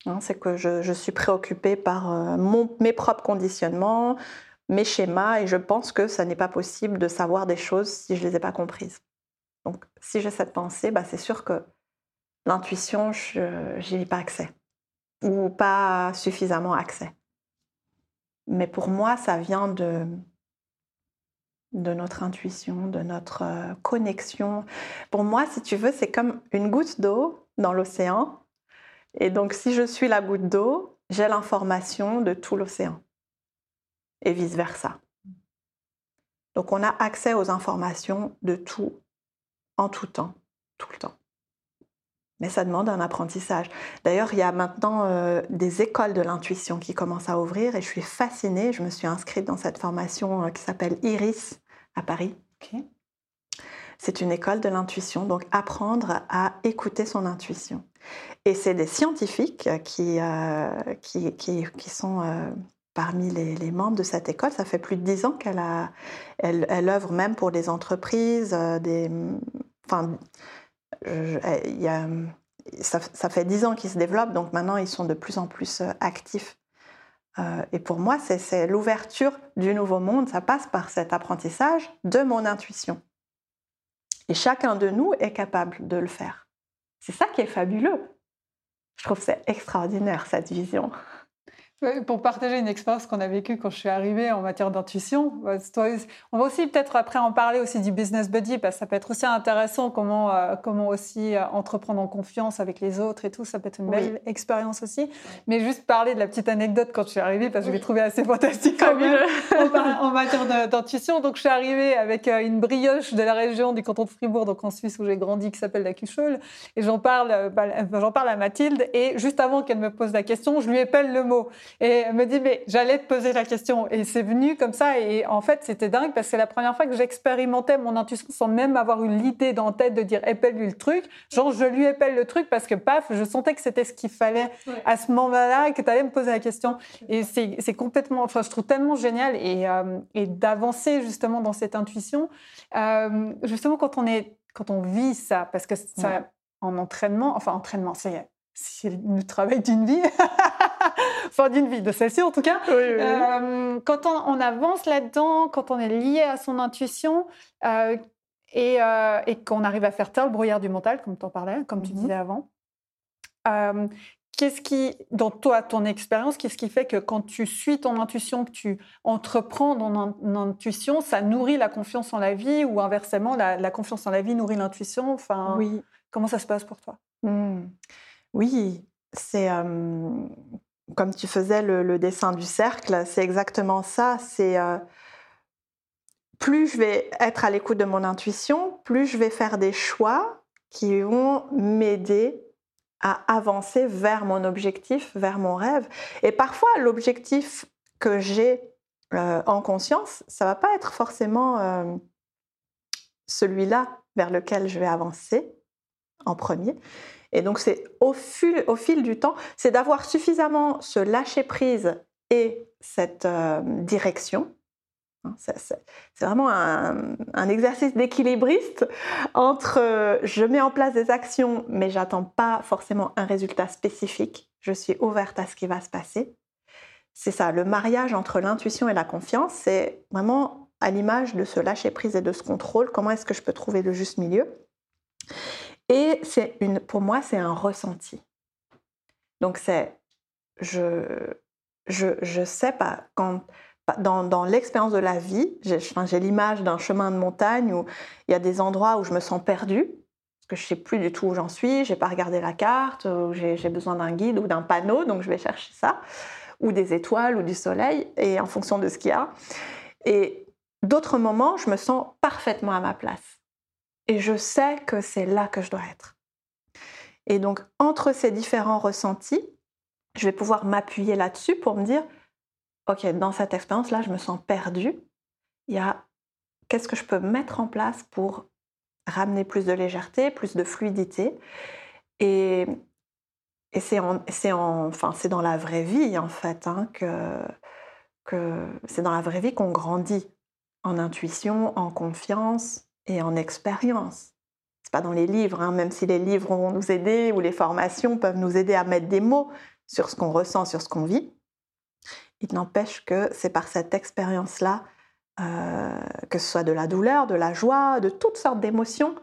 Hein, c'est que je, suis préoccupée par euh, mes propres conditionnements, mes schémas, et je pense que ça n'est pas possible de savoir des choses si je ne les ai pas comprises. Donc, si j'ai cette pensée, bah, c'est sûr que l'intuition, je n'y pas accès ou pas suffisamment accès. Mais pour moi, ça vient de, de notre intuition, de notre euh, connexion. Pour moi, si tu veux, c'est comme une goutte d'eau dans l'océan. Et donc, si je suis la goutte d'eau, j'ai l'information de tout l'océan. Et vice-versa. Donc, on a accès aux informations de tout en tout temps, tout le temps. Mais ça demande un apprentissage. D'ailleurs, il y a maintenant euh, des écoles de l'intuition qui commencent à ouvrir et je suis fascinée. Je me suis inscrite dans cette formation euh, qui s'appelle Iris à Paris. C'est une école de l'intuition, donc apprendre à écouter son intuition. Et c'est des scientifiques qui, euh, qui, qui, sont parmi les, membres de cette école. Ça fait plus de dix ans qu'elle elle, elle œuvre même pour des entreprises, des, enfin, il y a, ça, fait dix ans qu'ils se développent, donc maintenant ils sont de plus en plus euh, actifs. Euh, et pour moi, c'est l'ouverture du nouveau monde, ça passe par cet apprentissage de mon intuition. Et chacun de nous est capable de le faire. C'est ça qui est fabuleux. Je trouve c'est extraordinaire cette vision. Pour partager une expérience qu'on a vécue quand je suis arrivée en matière d'intuition, bah, on va aussi peut-être après en parler aussi du business buddy parce que ça peut être aussi intéressant comment euh, comment aussi euh, entreprendre en confiance avec les autres et tout, ça peut être une belle expérience aussi. Mais juste parler de la petite anecdote quand je suis arrivée parce que je l'ai trouvé assez fantastique comme en, en, matière d'intuition. Donc je suis arrivée avec euh, une brioche de la région du canton de Fribourg, donc en Suisse où j'ai grandi, qui s'appelle la Cuchole, et j'en parle bah, j'en parle à Mathilde et juste avant qu'elle me pose la question, je lui épelle le mot. Et elle me dit, mais j'allais te poser la question. Et c'est venu comme ça. Et en fait, c'était dingue parce que c'est la première fois que j'expérimentais mon intuition sans même avoir eu l'idée dans la tête de dire épelle-lui le truc. Genre, je lui épelle le truc parce que paf, je sentais que c'était ce qu'il fallait à ce moment-là que tu allais me poser la question. Et c'est complètement, enfin, je trouve tellement génial et, euh, et d'avancer justement dans cette intuition. Euh, justement, quand on est, quand on vit ça, parce que ça, en entraînement, enfin, entraînement, c'est le travail d'une vie. [LAUGHS] [LAUGHS] enfin d'une vie, de celle-ci en tout cas. Euh, quand on, avance là-dedans, quand on est lié à son intuition euh, euh, et, qu'on arrive à faire taire le brouillard du mental, comme tu en parlais, comme tu mhm. disais avant, qu'est-ce qui, dans toi, ton expérience, qu'est-ce qui fait que quand tu suis ton intuition, que tu entreprends ton intuition, ça nourrit la confiance en la vie ou inversement, la, confiance en la vie nourrit l'intuition? Enfin, Oui. Comment ça se passe pour toi? Mmh. Oui, c'est comme tu faisais le, dessin du cercle, c'est exactement ça. C'est euh, plus je vais être à l'écoute de mon intuition, plus je vais faire des choix qui vont m'aider à avancer vers mon objectif, vers mon rêve. Et parfois, l'objectif que j'ai en conscience, ça va pas être forcément celui-là vers lequel je vais avancer en premier. Et donc, c'est au fil, du temps, c'est d'avoir suffisamment ce lâcher-prise et cette direction Hein, c'est vraiment un, exercice d'équilibriste entre euh, je mets en place des actions, mais j'attends pas forcément un résultat spécifique. Je suis ouverte à ce qui va se passer. C'est ça, le mariage entre l'intuition et la confiance, c'est vraiment à l'image de ce lâcher prise et de ce contrôle. Comment est-ce que je peux trouver le juste milieu? Et c'est une, pour moi, c'est un ressenti. Donc c'est, je, je, je sais pas quand dans, l'expérience de la vie, j'ai l'image d'un chemin de montagne où il y a des endroits où je me sens perdue, parce que je ne sais plus du tout où j'en suis, j'ai pas regardé la carte, j'ai besoin d'un guide ou d'un panneau, donc je vais chercher ça, ou des étoiles ou du soleil, et en fonction de ce qu'il y a. Et d'autres moments, je me sens parfaitement à ma place. Et je sais que c'est là que je dois être. Et donc, entre ces différents ressentis, je vais pouvoir m'appuyer là-dessus pour me dire, OK, dans cette expérience-là, je me sens perdue. Il y a qu'est-ce que je peux mettre en place pour ramener plus de légèreté, plus de fluidité? Et, c'est enfin, dans la vraie vie, en fait, hein, que, que c'est dans la vraie vie qu'on grandit en intuition, en confiance et en expérience. C'est pas dans les livres, hein, même si les livres vont nous aider ou les formations peuvent nous aider à mettre des mots sur ce qu'on ressent, sur ce qu'on vit. Il n'empêche que c'est par cette expérience-là, euh, que ce soit de la douleur, de la joie, de toutes sortes d'émotions,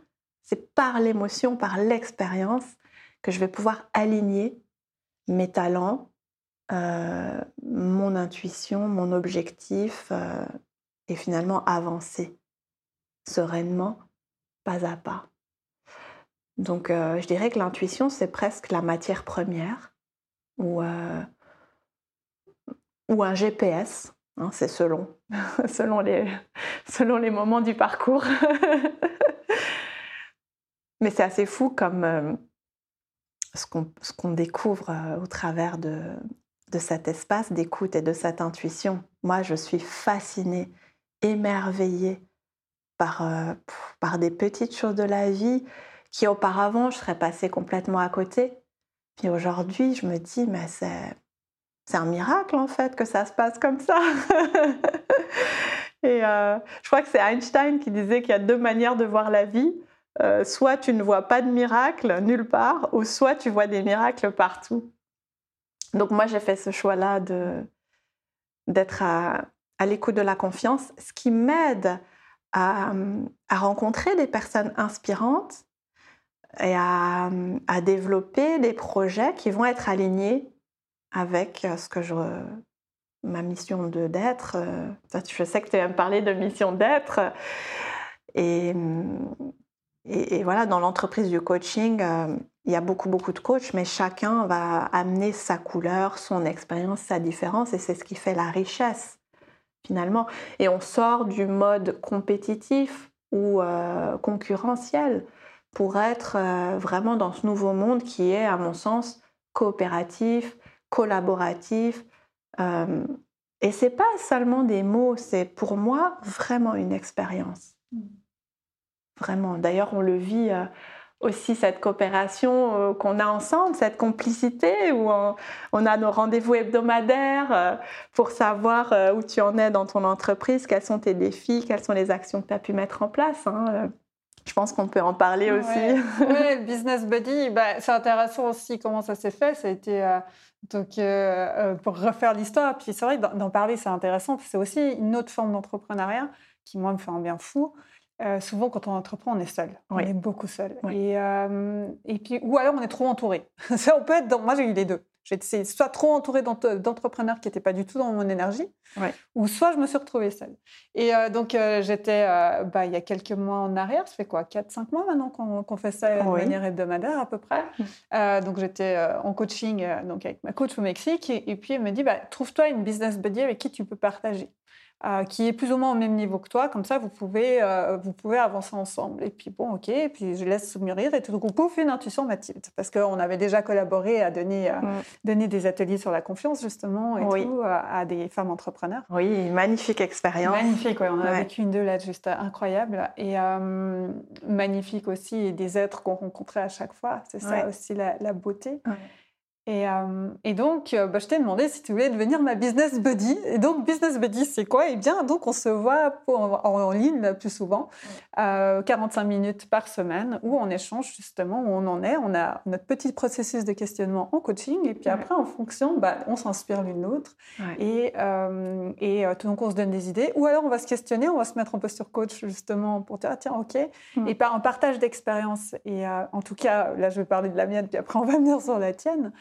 c'est par l'émotion, par l'expérience que je vais pouvoir aligner mes talents, euh, mon intuition, mon objectif, euh, et finalement avancer sereinement, pas à pas. Donc je dirais que l'intuition, c'est presque la matière première, ou ou un GPS. Hein, c'est selon, [LAUGHS] selon, les, [LAUGHS] selon les moments du parcours. [LAUGHS] Mais c'est assez fou comme euh, ce qu'on découvre euh, au travers de, de cet espace d'écoute et de cette intuition. Moi, je suis fascinée, émerveillée par, euh, par des petites choses de la vie qui auparavant, je serais passée complètement à côté. Puis aujourd'hui, je me dis, mais c'est c'est un miracle en fait que ça se passe comme ça. [LAUGHS] Et euh, je crois que c'est Einstein qui disait qu'il y a deux manières de voir la vie. Euh, soit tu ne vois pas de miracle nulle part, ou soit tu vois des miracles partout. Donc moi j'ai fait ce choix-là d'être à, l'écoute de la confiance, ce qui m'aide à, rencontrer des personnes inspirantes et à, développer des projets qui vont être alignés avec euh, ce que je ma mission d'être. Euh, je sais que tu vas me parler de mission d'être. Et, et, voilà, dans l'entreprise du coaching, euh, il y a beaucoup, beaucoup de coachs, mais chacun va amener sa couleur, son expérience, sa différence, et c'est ce qui fait la richesse, finalement. Et on sort du mode compétitif ou concurrentiel pour être vraiment dans ce nouveau monde qui est, à mon sens, coopératif, collaboratif. Euh, et c'est pas seulement des mots, c'est pour moi vraiment une expérience. Vraiment. D'ailleurs, on le vit euh, aussi cette coopération euh, qu'on a ensemble, cette complicité où on, a nos rendez-vous hebdomadaires euh, pour savoir où tu en es dans ton entreprise, quels sont tes défis, quelles sont les actions que tu as pu mettre en place. Hein, je pense qu'on peut en parler aussi. Oui, [LAUGHS] business buddy, bah, c'est intéressant aussi comment ça s'est fait. Ça a été donc, euh, euh, pour refaire l'histoire, puis c'est vrai d'en parler, c'est intéressant. C'est aussi une autre forme d'entrepreneuriat qui, moi, me fait un bien fou. Euh, souvent, quand on entreprend, on est seul. On est beaucoup seul. Et, et, puis, ou alors, on est trop entouré. [LAUGHS] on peut être dans... Moi, j'ai eu les deux. J'étais soit trop entourée d'entrepreneurs qui n'étaient pas du tout dans mon énergie, ou soit je me suis retrouvée seule. Et euh, donc, euh, j'étais, euh, bah, il y a quelques mois en arrière, ça fait quoi 4-5 mois maintenant qu'on fait ça de manière hebdomadaire à peu près. Mmh. donc, j'étais en coaching donc avec ma coach au Mexique, et, et puis elle me dit, bah, trouve-toi une business buddy avec qui tu peux partager. Euh, qui est plus ou moins au même niveau que toi. Comme ça, vous pouvez, euh, vous pouvez avancer ensemble. Et puis, bon, OK. puis, je laisse mûrir. Et tout coup, pouf, une intuition m'attire. Parce qu'on avait déjà collaboré à donner euh, mm. donné des ateliers sur la confiance, justement, et tout, à, des femmes entrepreneurs. Oui, magnifique expérience. Magnifique, on a vécu une de là, juste incroyable. Et magnifique aussi, des êtres qu'on rencontrait à chaque fois. C'est ça aussi la, la beauté. Et, euh, et, donc, euh, bah, je t'ai demandé si tu voulais devenir ma business buddy. Et donc, business buddy, c'est quoi? Eh bien, donc, on se voit en, ligne le plus souvent, euh, 45 minutes par semaine, où on échange justement où on en est. On a notre petit processus de questionnement en coaching, et puis après, en fonction, bah, on s'inspire l'une l'autre. Et, euh, et euh, donc, on se donne des idées. Ou alors, on va se questionner, on va se mettre en posture coach justement pour dire, ah, tiens, OK. Et par un partage d'expérience. Et en tout cas, là, je vais parler de la mienne, puis après, on va venir sur la tienne.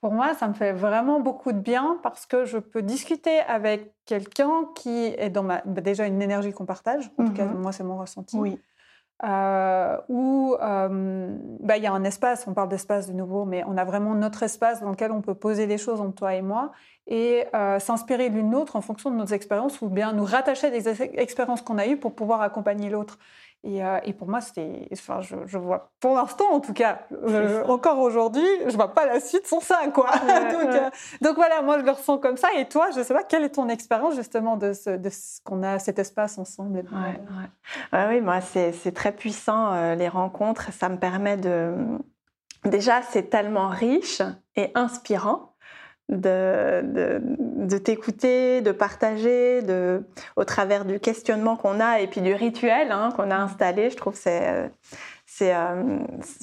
Pour moi, ça me fait vraiment beaucoup de bien parce que je peux discuter avec quelqu'un qui est dans ma, bah, déjà une énergie qu'on partage. En tout cas, mhm. moi, c'est mon ressenti. Oui. Euh, où euh, bah, il y a un espace, on parle d'espace de nouveau, mais on a vraiment notre espace dans lequel on peut poser les choses entre toi et moi et euh, s'inspirer l'une l'autre en fonction de nos expériences ou bien nous rattacher à des expériences qu'on a eues pour pouvoir accompagner l'autre. Euh, et, pour moi, c'était, enfin, je, je, vois, pour l'instant en tout cas, euh, encore aujourd'hui, je vois pas la suite sans ça, quoi. [LAUGHS] donc, euh, donc, voilà, moi je le ressens comme ça. Et toi, je sais pas, quelle est ton expérience justement de ce, de ce qu'on a cet espace ensemble ouais, Oui, moi c'est très puissant les rencontres. Ça me permet de, déjà, c'est tellement riche et inspirant de, de, t'écouter, de partager, de, au travers du questionnement qu'on a et puis du rituel hein, qu'on a installé. Je trouve que c'est, c'est euh,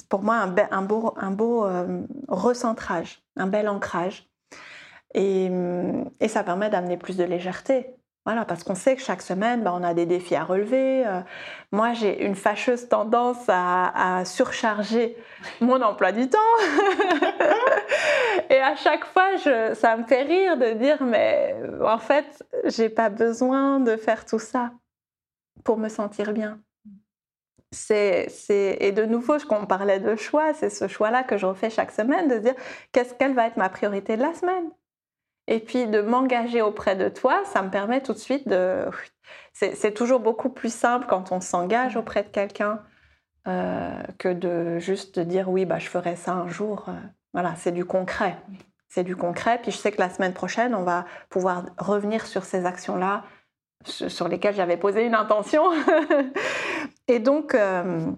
pour moi un, un beau, un beau euh, recentrage, un bel ancrage. Et, et ça permet d'amener plus de légèreté voilà, parce qu'on sait que chaque semaine, bah, on a des défis à relever. Euh. moi, j'ai une fâcheuse tendance à, surcharger mon emploi du temps. [LAUGHS] Et à chaque fois, ça me fait rire de dire, mais en fait, j'ai pas besoin de faire tout ça pour me sentir bien. C'est, et de nouveau, quand on parlait de choix, c'est ce choix-là que je refais chaque semaine, de dire qu'est-ce qu'elle va être ma priorité de la semaine? Et puis de m'engager auprès de toi, ça me permet tout de suite de... C'est toujours beaucoup plus simple quand on s'engage auprès de quelqu'un euh, que de juste dire oui, bah, je ferai ça un jour. Euh, voilà, c'est du concret. C'est du concret. Puis je sais que la semaine prochaine, on va pouvoir revenir sur ces actions-là sur lesquelles j'avais posé une intention. [LAUGHS] et donc, euh,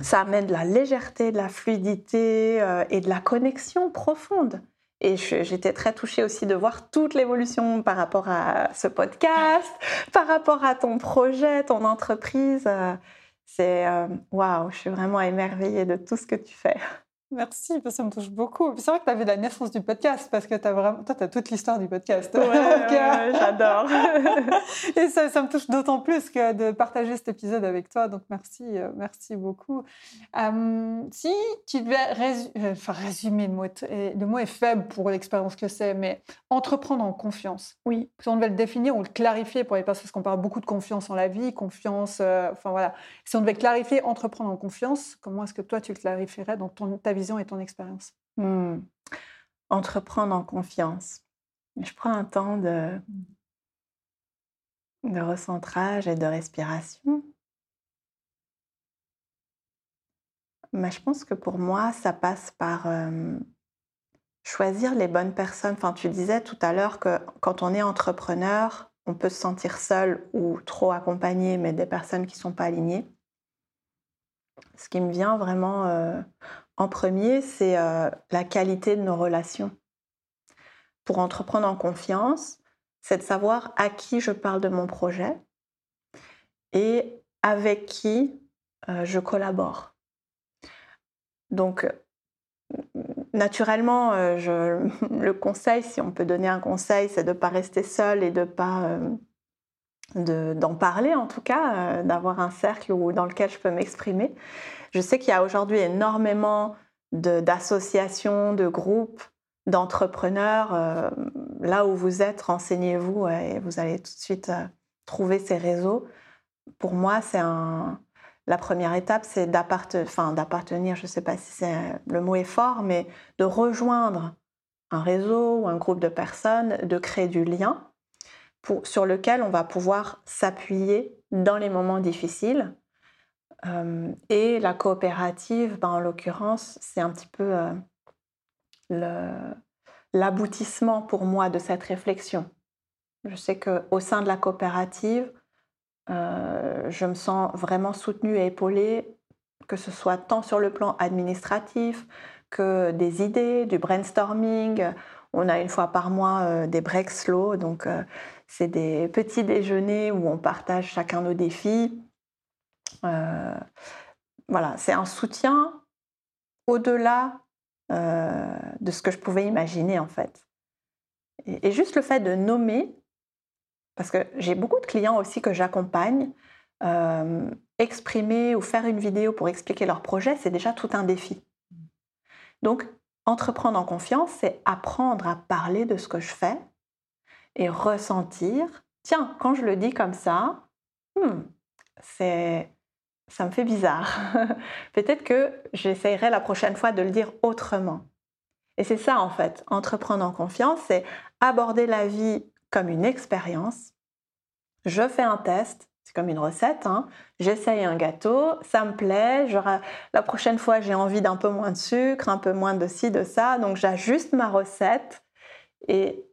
ça amène de la légèreté, de la fluidité et de la connexion profonde. Et j'étais très touchée aussi de voir toute l'évolution par rapport à ce podcast, par rapport à ton projet, ton entreprise. Euh, c'est euh, waouh, je suis vraiment émerveillée de tout ce que tu fais. Merci, ça me touche beaucoup. C'est vrai que tu vu la naissance du podcast parce que as vraiment... toi, tu as toute l'histoire du podcast. [LAUGHS] j'adore. [LAUGHS] Et ça, ça, me touche d'autant plus que de partager cet épisode avec toi. Donc, merci, euh, merci beaucoup. Euh, si tu devais euh, enfin, résumer le mot, le mot est faible pour l'expérience que c'est, mais entreprendre en confiance. Oui. Si on devait le définir ou le clarifier pour les personnes, parce qu'on parle beaucoup de confiance en la vie, confiance, enfin voilà. Si on devait clarifier entreprendre en confiance, comment est-ce que toi, tu le clarifierais dans ton, ta vie vision et ton expérience? Hmm. Entreprendre en confiance. Je prends un temps de, de recentrage et de respiration. Mais je pense que pour moi, ça passe par euh, choisir les bonnes personnes. Enfin, tu disais tout à l'heure que quand on est entrepreneur, on peut se sentir seul ou trop accompagné, mais des personnes qui ne sont pas alignées. Ce qui me vient vraiment euh, en premier, c'est euh, la qualité de nos relations. Pour entreprendre en confiance, c'est de savoir à qui je parle de mon projet et avec qui euh, je collabore. Donc, naturellement, euh, je, [LAUGHS] le conseil, si on peut donner un conseil, c'est de ne pas rester seul et de pas d'en parler en tout cas, d'avoir un cercle où, dans lequel je peux m'exprimer. Je sais qu'il y a aujourd'hui énormément d'associations, de, groupes, d'entrepreneurs. Euh, là où vous êtes, renseignez-vous et vous allez tout de suite euh, trouver ces réseaux. Pour moi, c'est. La première étape, c'est d'appartenir, je ne sais pas si le mot est fort, mais de rejoindre un réseau ou un groupe de personnes, de créer du lien sur lequel on va pouvoir s'appuyer dans les moments difficiles euh, et la coopérative, ben, en l'occurrence, c'est un petit peu euh, l'aboutissement pour moi de cette réflexion. Je sais qu'au sein de la coopérative, euh, je me sens vraiment soutenue et épaulée, que ce soit tant sur le plan administratif que des idées, du brainstorming. On a une fois par mois des breaks slow, donc c'est des petits déjeuners où on partage chacun nos défis. voilà, c'est un soutien au-delà de ce que je pouvais imaginer en fait. et juste le fait de nommer parce que j'ai beaucoup de clients aussi que j'accompagne. Euh, exprimer ou faire une vidéo pour expliquer leur projet, c'est déjà tout un défi. Donc, entreprendre en confiance, c'est apprendre à parler de ce que je fais et ressentir, tiens, quand je le dis comme ça, hmm, c'est ça me fait bizarre. [LAUGHS] Peut-être que j'essayerai la prochaine fois de le dire autrement. Et c'est ça en fait, entreprendre en confiance, c'est aborder la vie comme une expérience. Je fais un test, c'est comme une recette. Hein. J'essaye un gâteau, ça me plaît. La prochaine fois, j'ai envie d'un peu moins de sucre, un peu moins de ci, de ça. Donc j'ajuste ma recette. Et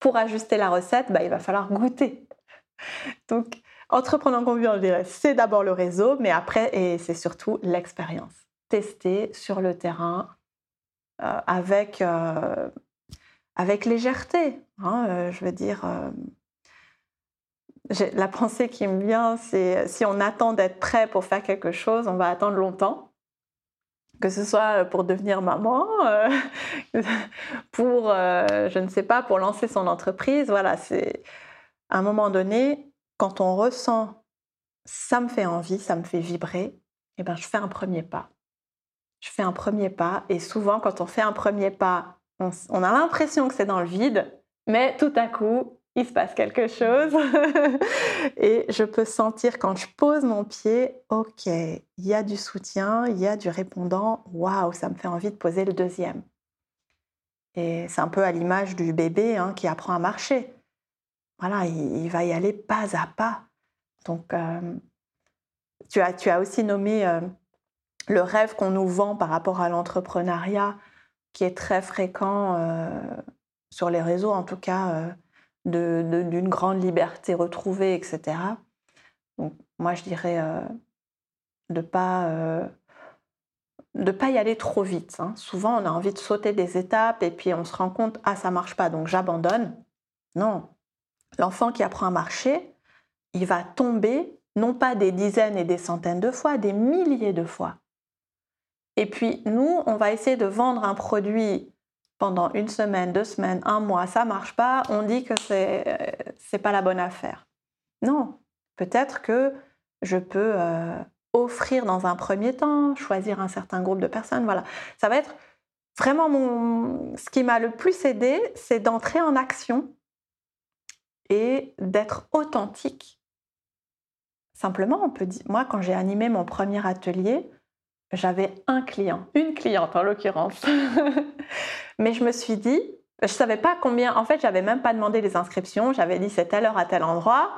pour ajuster la recette, bah, il va falloir goûter. Donc entreprendre en confiance, je dirais, c'est d'abord le réseau, mais après, et c'est surtout l'expérience. Tester sur le terrain euh, avec, euh, avec légèreté. Hein, euh, je veux dire, la pensée qui me vient, c'est si on attend d'être prêt pour faire quelque chose, on va attendre longtemps. Que ce soit pour devenir maman, euh, [LAUGHS] pour, je ne sais pas, pour lancer son entreprise. Voilà, c'est à un moment donné, quand on ressent ça me fait envie, ça me fait vibrer, eh ben, je fais un premier pas. Je fais un premier pas et souvent, quand on fait un premier pas on, a l'impression que c'est dans le vide, mais tout à coup, il se passe quelque chose. [LAUGHS] et je peux sentir quand je pose mon pied, ok, il y a du soutien, il y a du répondant, waouh, ça me fait envie de poser le deuxième. Et c'est un peu à l'image du bébé hein, qui apprend à marcher. Voilà, il, va y aller pas à pas. Donc, euh, tu, as, tu as aussi nommé euh, le rêve qu'on nous vend par rapport à l'entrepreneuriat qui est très fréquent euh, sur les réseaux, en tout cas, euh, d'une grande liberté retrouvée, etc. Donc, moi, je dirais euh, de pas de pas y aller trop vite. Hein. Souvent, on a envie de sauter des étapes et puis on se rend compte ah ça marche pas, donc j'abandonne. Non, l'enfant qui apprend à marcher, il va tomber non pas des dizaines et des centaines de fois, des milliers de fois. Et puis, nous, on va essayer de vendre un produit pendant une semaine, deux semaines, un mois, ça marche pas, on dit que c'est n'est pas la bonne affaire. Non, peut-être que je peux euh, offrir dans un premier temps, choisir un certain groupe de personnes, voilà. Ça va être vraiment mon ce qui m'a le plus aidé, c'est d'entrer en action et d'être authentique. Simplement, on peut dire moi quand j'ai animé mon premier atelier, j'avais un client, une cliente en l'occurrence. [LAUGHS] Mais je me suis dit, je ne savais pas combien, en fait, j'avais même pas demandé les inscriptions, j'avais dit c'est telle heure à tel endroit.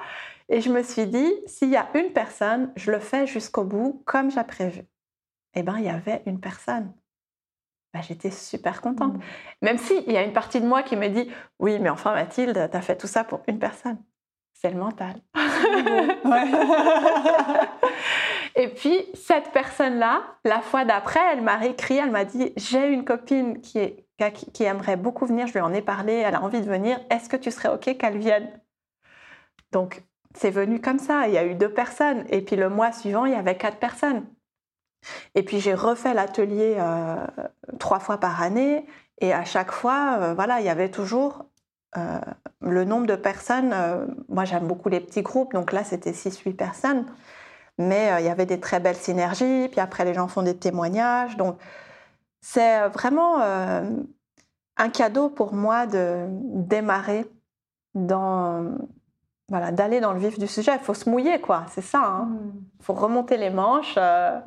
Et je me suis dit, s'il y a une personne, je le fais jusqu'au bout comme j'ai prévu. Eh bien, il y avait une personne. Ben, J'étais super contente. Mmh. Même s'il y a une partie de moi qui me dit, oui, mais enfin Mathilde, tu as fait tout ça pour une personne. C'est le mental. [LAUGHS] Et puis, cette personne-là, la fois d'après, elle m'a réécrit, elle m'a dit, j'ai une copine qui, aimerait beaucoup venir, je lui en ai parlé, elle a envie de venir, est-ce que tu serais OK qu'elle vienne? Donc, c'est venu comme ça, il y a eu deux personnes, et puis le mois suivant, il y avait quatre personnes. Et puis j'ai refait l'atelier euh, trois fois par année, et à chaque fois, euh, voilà, il y avait toujours euh, le nombre de personnes. moi, j'aime beaucoup les petits groupes, donc là, c'était 6-8 personnes. Mais euh, il y avait des très belles synergies. Puis après, les gens font des témoignages. Donc, c'est vraiment euh, un cadeau pour moi de démarrer dans voilà, d'aller dans le vif du sujet. Il faut se mouiller, quoi. C'est ça. Il hein. mm. faut remonter les manches. Euh,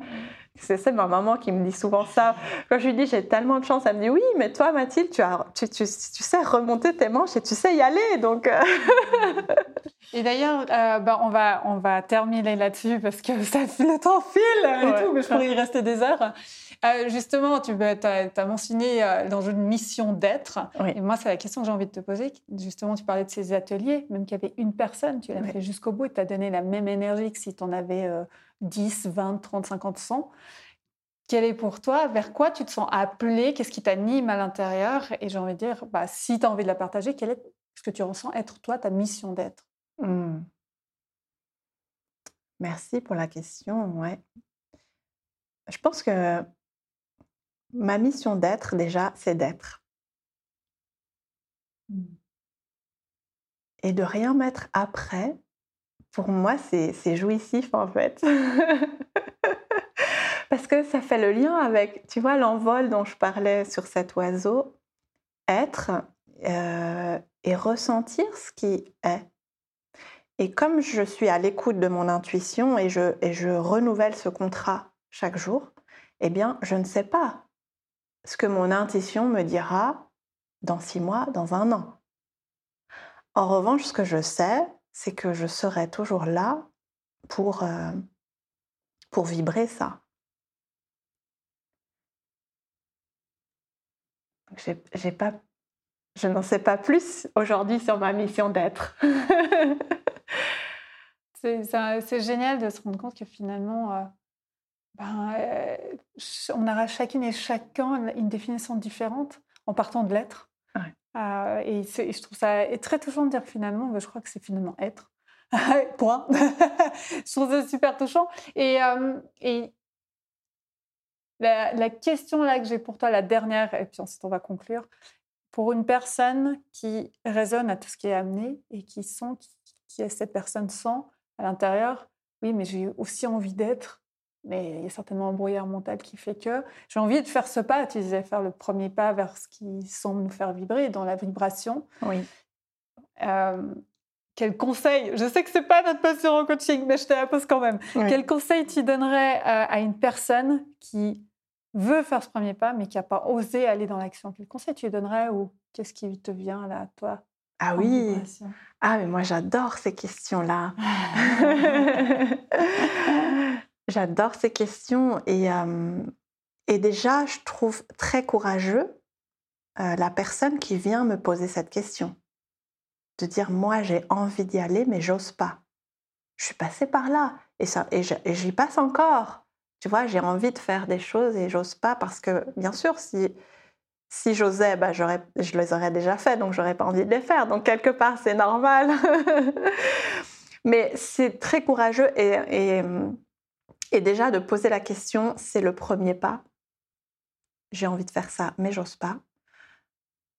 c'est ma maman qui me dit souvent ça. Quand je lui dis j'ai tellement de chance, elle me dit oui, mais toi Mathilde, tu, as, tu, tu, sais remonter tes manches et tu sais y aller. Donc. Euh. et d'ailleurs, euh, bah, on, va, on va terminer là-dessus parce que ça, le temps file et tout, mais je pourrais y rester des heures. Euh, justement, tu as, mentionné euh, l'enjeu de mission d'être. Et moi, c'est la question que j'ai envie de te poser. Justement, tu parlais de ces ateliers, même qu'il y avait une personne, tu l'as fait jusqu'au bout et tu as donné la même énergie que si tu en avais 10, 20, 30, 50, 100. Quel est pour toi Vers quoi tu te sens appelé Qu'est-ce qui t'anime à l'intérieur? Et j'ai envie de dire, bah, si tu as envie de la partager, quel est ce que tu ressens être toi, ta mission d'être? Mmh. Merci pour la question. Ouais. Je pense que ma mission d'être, déjà, c'est d'être. Mmh. Et de rien mettre après, pour moi, c'est jouissif en fait. [LAUGHS] Parce que ça fait le lien avec, tu vois, l'envol dont je parlais sur cet oiseau. Être euh, et ressentir ce qui est. Et comme je suis à l'écoute de mon intuition et je, et je renouvelle ce contrat chaque jour, eh bien, je ne sais pas ce que mon intuition me dira dans six mois, dans un an. En revanche, ce que je sais, c'est que je serai toujours là pour, euh, pour vibrer ça. J'ai pas, je n'en sais pas plus aujourd'hui sur ma mission d'être. [LAUGHS] C'est génial de se rendre compte que finalement, euh, ben, euh, on aura chacune et chacun une définition différente en partant de l'être. Euh, et, je trouve ça très touchant de dire finalement, ben, je crois que c'est finalement être. [LAUGHS] Point. [LAUGHS] je trouve ça super touchant. Et, et la, question là que j'ai pour toi, la dernière, et puis ensuite on va conclure, pour une personne qui résonne à tout ce qui est amené et qui sent, qui, qui cette personne sent, à l'intérieur, oui, mais j'ai aussi envie d'être, mais il y a certainement un brouillard mental qui fait que j'ai envie de faire ce pas. Tu disais faire le premier pas vers ce qui semble nous faire vibrer, dans la vibration. Oui. Euh, quel conseil Je sais que c'est pas notre passion en coaching, mais je te la pose quand même. Quel conseil tu donnerais euh, à une personne qui veut faire ce premier pas, mais qui n'a pas osé aller dans l'action? Quel conseil tu lui donnerais ou qu'est-ce qui te vient là, toi ah oui. Ah, mais moi j'adore ces questions-là. [LAUGHS] [LAUGHS] j'adore ces questions et, et déjà je trouve très courageux la personne qui vient me poser cette question. De dire moi j'ai envie d'y aller mais j'ose pas. Je suis passée par là et, et j'y passe encore. Tu vois, j'ai envie de faire des choses et j'ose pas parce que bien sûr si si j'osais, bah, je les aurais déjà fait, donc j'aurais pas envie de les faire. Donc quelque part, c'est normal. [LAUGHS] Mais c'est très courageux et, déjà de poser la question, c'est le premier pas. J'ai envie de faire ça, mais j'ose pas.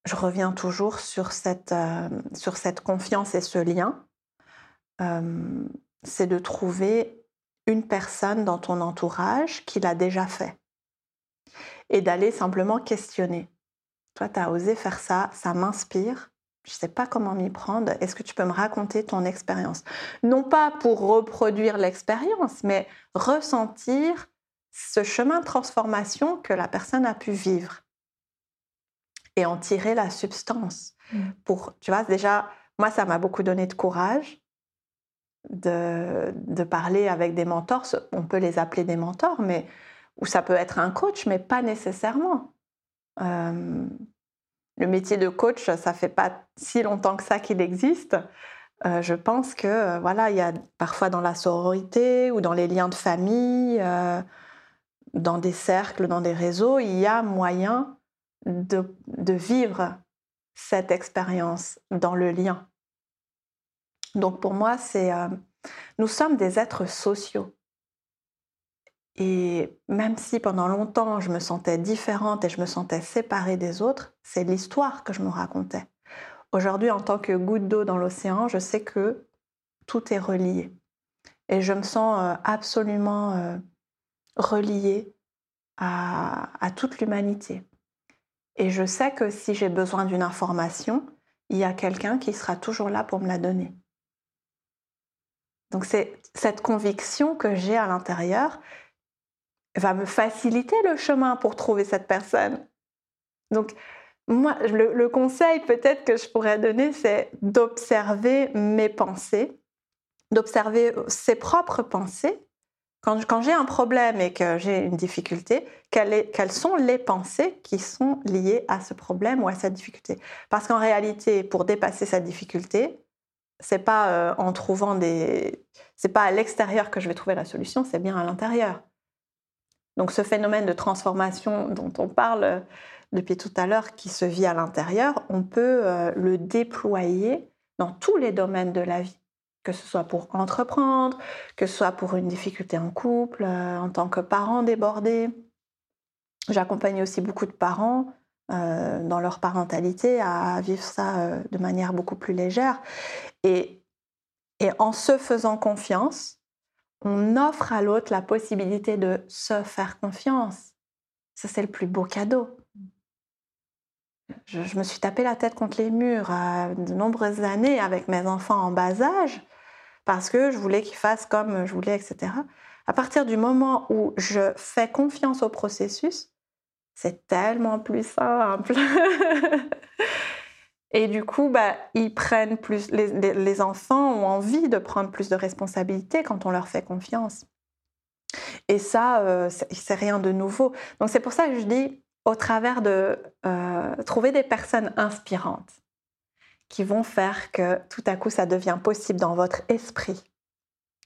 Je reviens toujours sur cette, euh, sur cette confiance et ce lien. Euh, c'est de trouver une personne dans ton entourage qui l'a déjà fait et d'aller simplement questionner. Toi, tu as osé faire ça, ça m'inspire. Je ne sais pas comment m'y prendre. Est-ce que tu peux me raconter ton expérience? Non pas pour reproduire l'expérience, mais ressentir ce chemin de transformation que la personne a pu vivre et en tirer la substance. Mmh. Pour, tu vois, déjà, moi, ça m'a beaucoup donné de courage de, de, parler avec des mentors. On peut les appeler des mentors, mais ou ça peut être un coach, mais pas nécessairement. Euh, le métier de coach, ça fait pas si longtemps que ça qu'il existe. Euh, je pense que euh, voilà, il y a parfois dans la sororité ou dans les liens de famille, dans des cercles, dans des réseaux, il y a moyen de, de vivre cette expérience dans le lien. Donc pour moi, c'est nous sommes des êtres sociaux. Et même si pendant longtemps je me sentais différente et je me sentais séparée des autres, c'est l'histoire que je me racontais. Aujourd'hui, en tant que goutte d'eau dans l'océan, je sais que tout est relié. Et je me sens euh, absolument euh, reliée à, à toute l'humanité. Et je sais que si j'ai besoin d'une information, il y a quelqu'un qui sera toujours là pour me la donner. Donc c'est cette conviction que j'ai à l'intérieur va me faciliter le chemin pour trouver cette personne. Donc, moi, le, conseil peut-être que je pourrais donner, c'est d'observer mes pensées, d'observer ses propres pensées Quand, j'ai un problème et que j'ai une difficulté, quelles, sont les pensées qui sont liées à ce problème ou à cette difficulté? Parce qu'en réalité, pour dépasser cette difficulté, c'est pas euh, en trouvant des, c'est pas à l'extérieur que je vais trouver la solution, c'est bien à l'intérieur. Donc ce phénomène de transformation dont on parle euh, depuis tout à l'heure, qui se vit à l'intérieur, on peut euh, le déployer dans tous les domaines de la vie que ce soit pour entreprendre, que ce soit pour une difficulté en couple, euh, en tant que parent débordé. J'accompagne aussi beaucoup de parents dans leur parentalité à vivre ça de manière beaucoup plus légère. Et en se faisant confiance, on offre à l'autre la possibilité de se faire confiance. Ça, c'est le plus beau cadeau. Je, me suis tapé la tête contre les murs de nombreuses années avec mes enfants en bas âge parce que je voulais qu'il fasse comme je voulais, etc. À partir du moment où je fais confiance au processus, c'est tellement plus simple. [LAUGHS] Et du coup, bah, ils prennent plus. Les, enfants ont envie de prendre plus de responsabilités quand on leur fait confiance. Et ça, euh, c'est rien de nouveau. Donc c'est pour ça que je dis, au travers de euh, trouver des personnes inspirantes, qui vont faire que tout à coup ça devient possible dans votre esprit.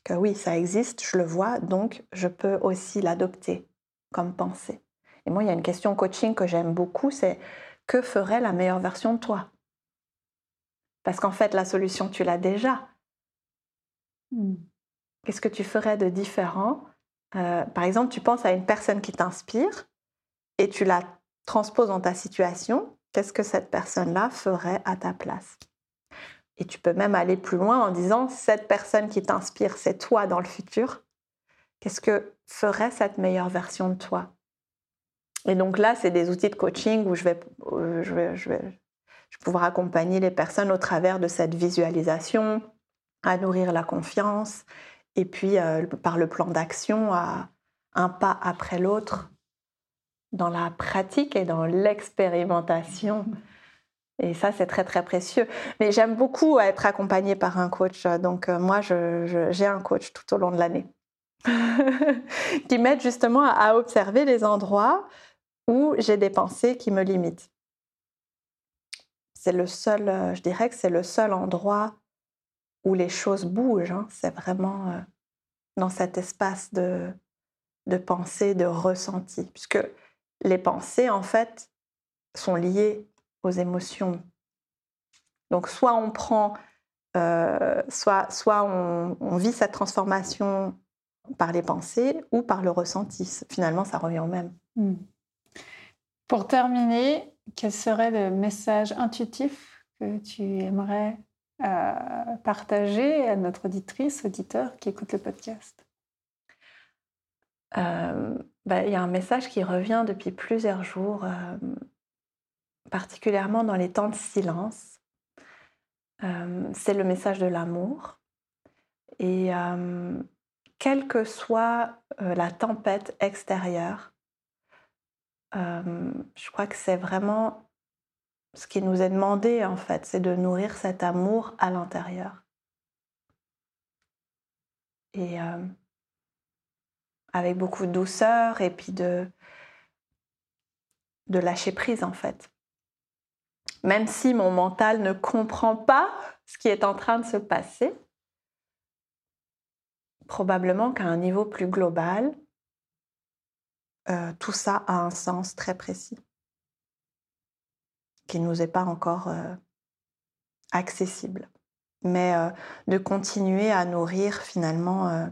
Que oui, ça existe, je le vois, donc je peux aussi l'adopter comme pensée. Et moi, il y a une question coaching que j'aime beaucoup, c'est que ferait la meilleure version de toi? Parce qu'en fait, la solution, tu l'as déjà. Hmm. Qu'est-ce que tu ferais de différent euh, Par exemple, tu penses à une personne qui t'inspire et tu la transposes dans ta situation Qu'est-ce que cette personne-là ferait à ta place? Et tu peux même aller plus loin en disant, cette personne qui t'inspire, c'est toi dans le futur. Qu'est-ce que ferait cette meilleure version de toi? Et donc là, c'est des outils de coaching où je vais, je vais, je vais, pouvoir accompagner les personnes au travers de cette visualisation, à nourrir la confiance, et puis euh, par le plan d'action, à un pas après l'autre, dans la pratique et dans l'expérimentation. Et ça, c'est très, très précieux. Mais j'aime beaucoup être accompagnée par un coach. Donc, euh, moi, j'ai un coach tout au long de l'année [LAUGHS] qui m'aide justement à observer les endroits où j'ai des pensées qui me limitent. C'est le seul, euh, je dirais que c'est le seul endroit où les choses bougent. Hein. C'est vraiment euh, dans cet espace de, de pensée, de ressenti. Puisque les pensées, en fait, sont liées aux émotions. Donc, soit on prend, euh, soit, soit on, vit cette transformation par les pensées ou par le ressenti. Finalement, ça revient au même. Hmm. Pour terminer, quel serait le message intuitif que tu aimerais euh, partager à notre auditrice, auditeur qui écoute le podcast? Euh, bah, il y a un message qui revient depuis plusieurs jours, euh, particulièrement dans les temps de silence. C'est le message de l'amour. Et quelle que soit la tempête extérieure, je crois que c'est vraiment ce qui nous est demandé en fait, c'est de nourrir cet amour à l'intérieur. Et avec beaucoup de douceur et puis de, de lâcher prise en fait. Même si mon mental ne comprend pas ce qui est en train de se passer, probablement qu'à un niveau plus global, euh, tout ça a un sens très précis qui ne nous est pas encore euh, accessible. Mais euh, de continuer à nourrir finalement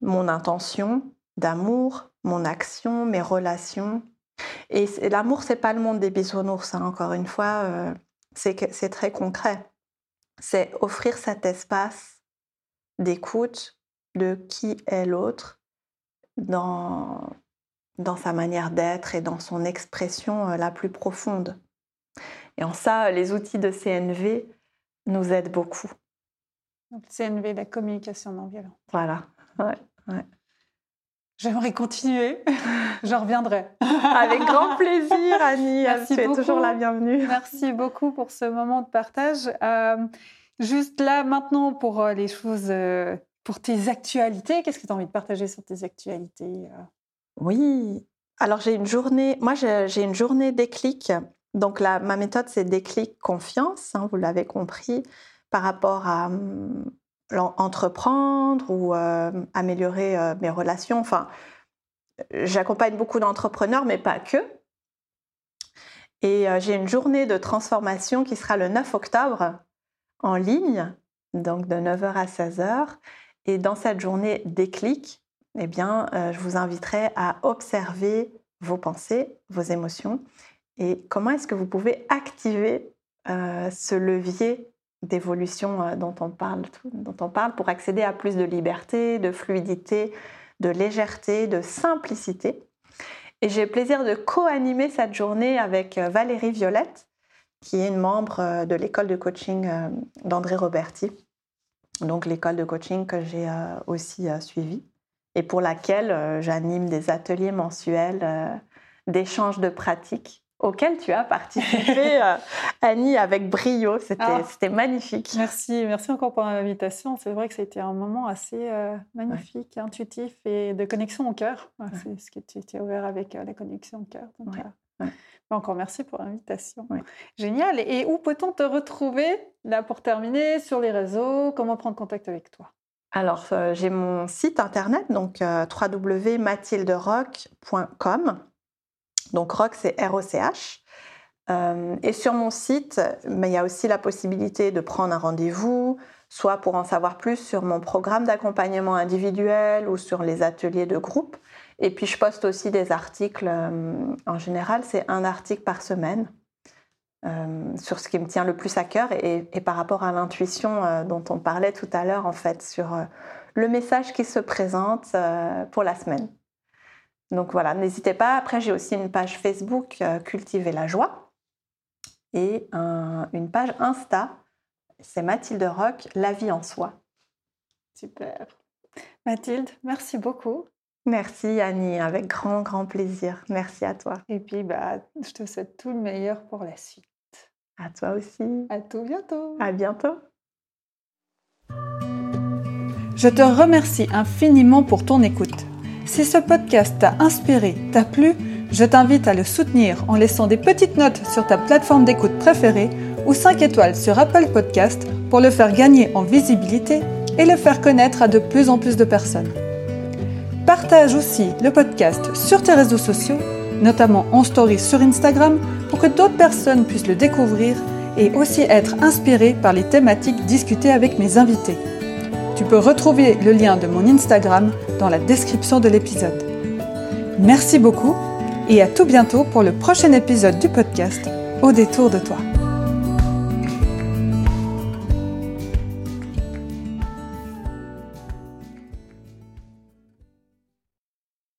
mon intention d'amour, mon action, mes relations. Et l'amour, c'est pas le monde des bisounours, hein, encore une fois, c'est très concret. C'est offrir cet espace d'écoute de qui est l'autre dans, dans sa manière d'être et dans son expression euh, la plus profonde. Et en ça, les outils de CNV nous aident beaucoup. Donc, CNV, la communication non violente. Voilà, ouais. J'aimerais continuer. [LAUGHS] Je reviendrai. [LAUGHS] Avec grand plaisir, Annie. Merci tu es toujours la bienvenue. Merci beaucoup pour ce moment de partage. Euh, juste là, maintenant, pour euh, les choses euh, pour tes actualités. Qu'est-ce que tu as envie de partager sur tes actualités Oui, alors j'ai une journée, moi j'ai une journée déclic. Donc ma méthode c'est déclic confiance, hein, vous l'avez compris, par rapport à hum, entreprendre ou euh, améliorer euh, mes relations. Enfin, j'accompagne beaucoup d'entrepreneurs, mais pas que. Et euh, j'ai une journée de transformation qui sera le 9 octobre en ligne, donc de 9h à 16h. Et dans cette journée déclic, eh bien, je vous inviterai à observer vos pensées, vos émotions et comment est-ce que vous pouvez activer ce levier d'évolution euh, dont on parle, dont on parle pour accéder à plus de liberté, de fluidité, de légèreté, de simplicité. Et j'ai plaisir de co-animer cette journée avec euh, Valérie Violette, qui est une membre euh, de l'école de coaching d'André Roberti, donc l'école de coaching que j'ai aussi suivie et pour laquelle j'anime des ateliers mensuels d'échange de pratiques auquel tu as participé, [LAUGHS] euh, Annie, avec brio. Ah. C'était magnifique. Merci, merci encore pour l'invitation. C'est vrai que c'était un moment assez euh, magnifique, intuitif et de connexion au cœur. C'est ce que tu, as ouvert avec euh, la connexion au cœur. Encore merci pour l'invitation. Génial. Et où peut-on te retrouver, là pour terminer, sur les réseaux? Comment prendre contact avec toi? Alors, j'ai mon site internet, donc www.mathilderock.com. Donc rock, c'est R-O-C-H. Euh, et sur mon site, mais il y a aussi la possibilité de prendre un rendez-vous, soit pour en savoir plus sur mon programme d'accompagnement individuel ou sur les ateliers de groupe. Et puis je poste aussi des articles, euh, en général c'est un article par semaine, euh, sur ce qui me tient le plus à cœur et, par rapport à l'intuition dont on parlait tout à l'heure en fait, sur le message qui se présente pour la semaine. Donc voilà, n'hésitez pas. Après, j'ai aussi une page Facebook euh, Cultiver la joie et une page Insta. C'est Mathilde Rock, La vie en soi. Super. Mathilde, merci beaucoup. Merci Annie, avec grand, grand plaisir. Merci à toi. Et puis, bah, je te souhaite tout le meilleur pour la suite. À toi aussi. À tout bientôt. À bientôt. Je te remercie infiniment pour ton écoute. Si ce podcast t'a inspiré, t'a plu, je t'invite à le soutenir en laissant des petites notes sur ta plateforme d'écoute préférée ou 5 étoiles sur Apple Podcast pour le faire gagner en visibilité et le faire connaître à de plus en plus de personnes. Partage aussi le podcast sur tes réseaux sociaux, notamment en story sur Instagram, pour que d'autres personnes puissent le découvrir et aussi être inspirées par les thématiques discutées avec mes invités. Tu peux retrouver le lien de mon Instagram dans la description de l'épisode. Merci beaucoup et à tout bientôt pour le prochain épisode du podcast Au détour de toi.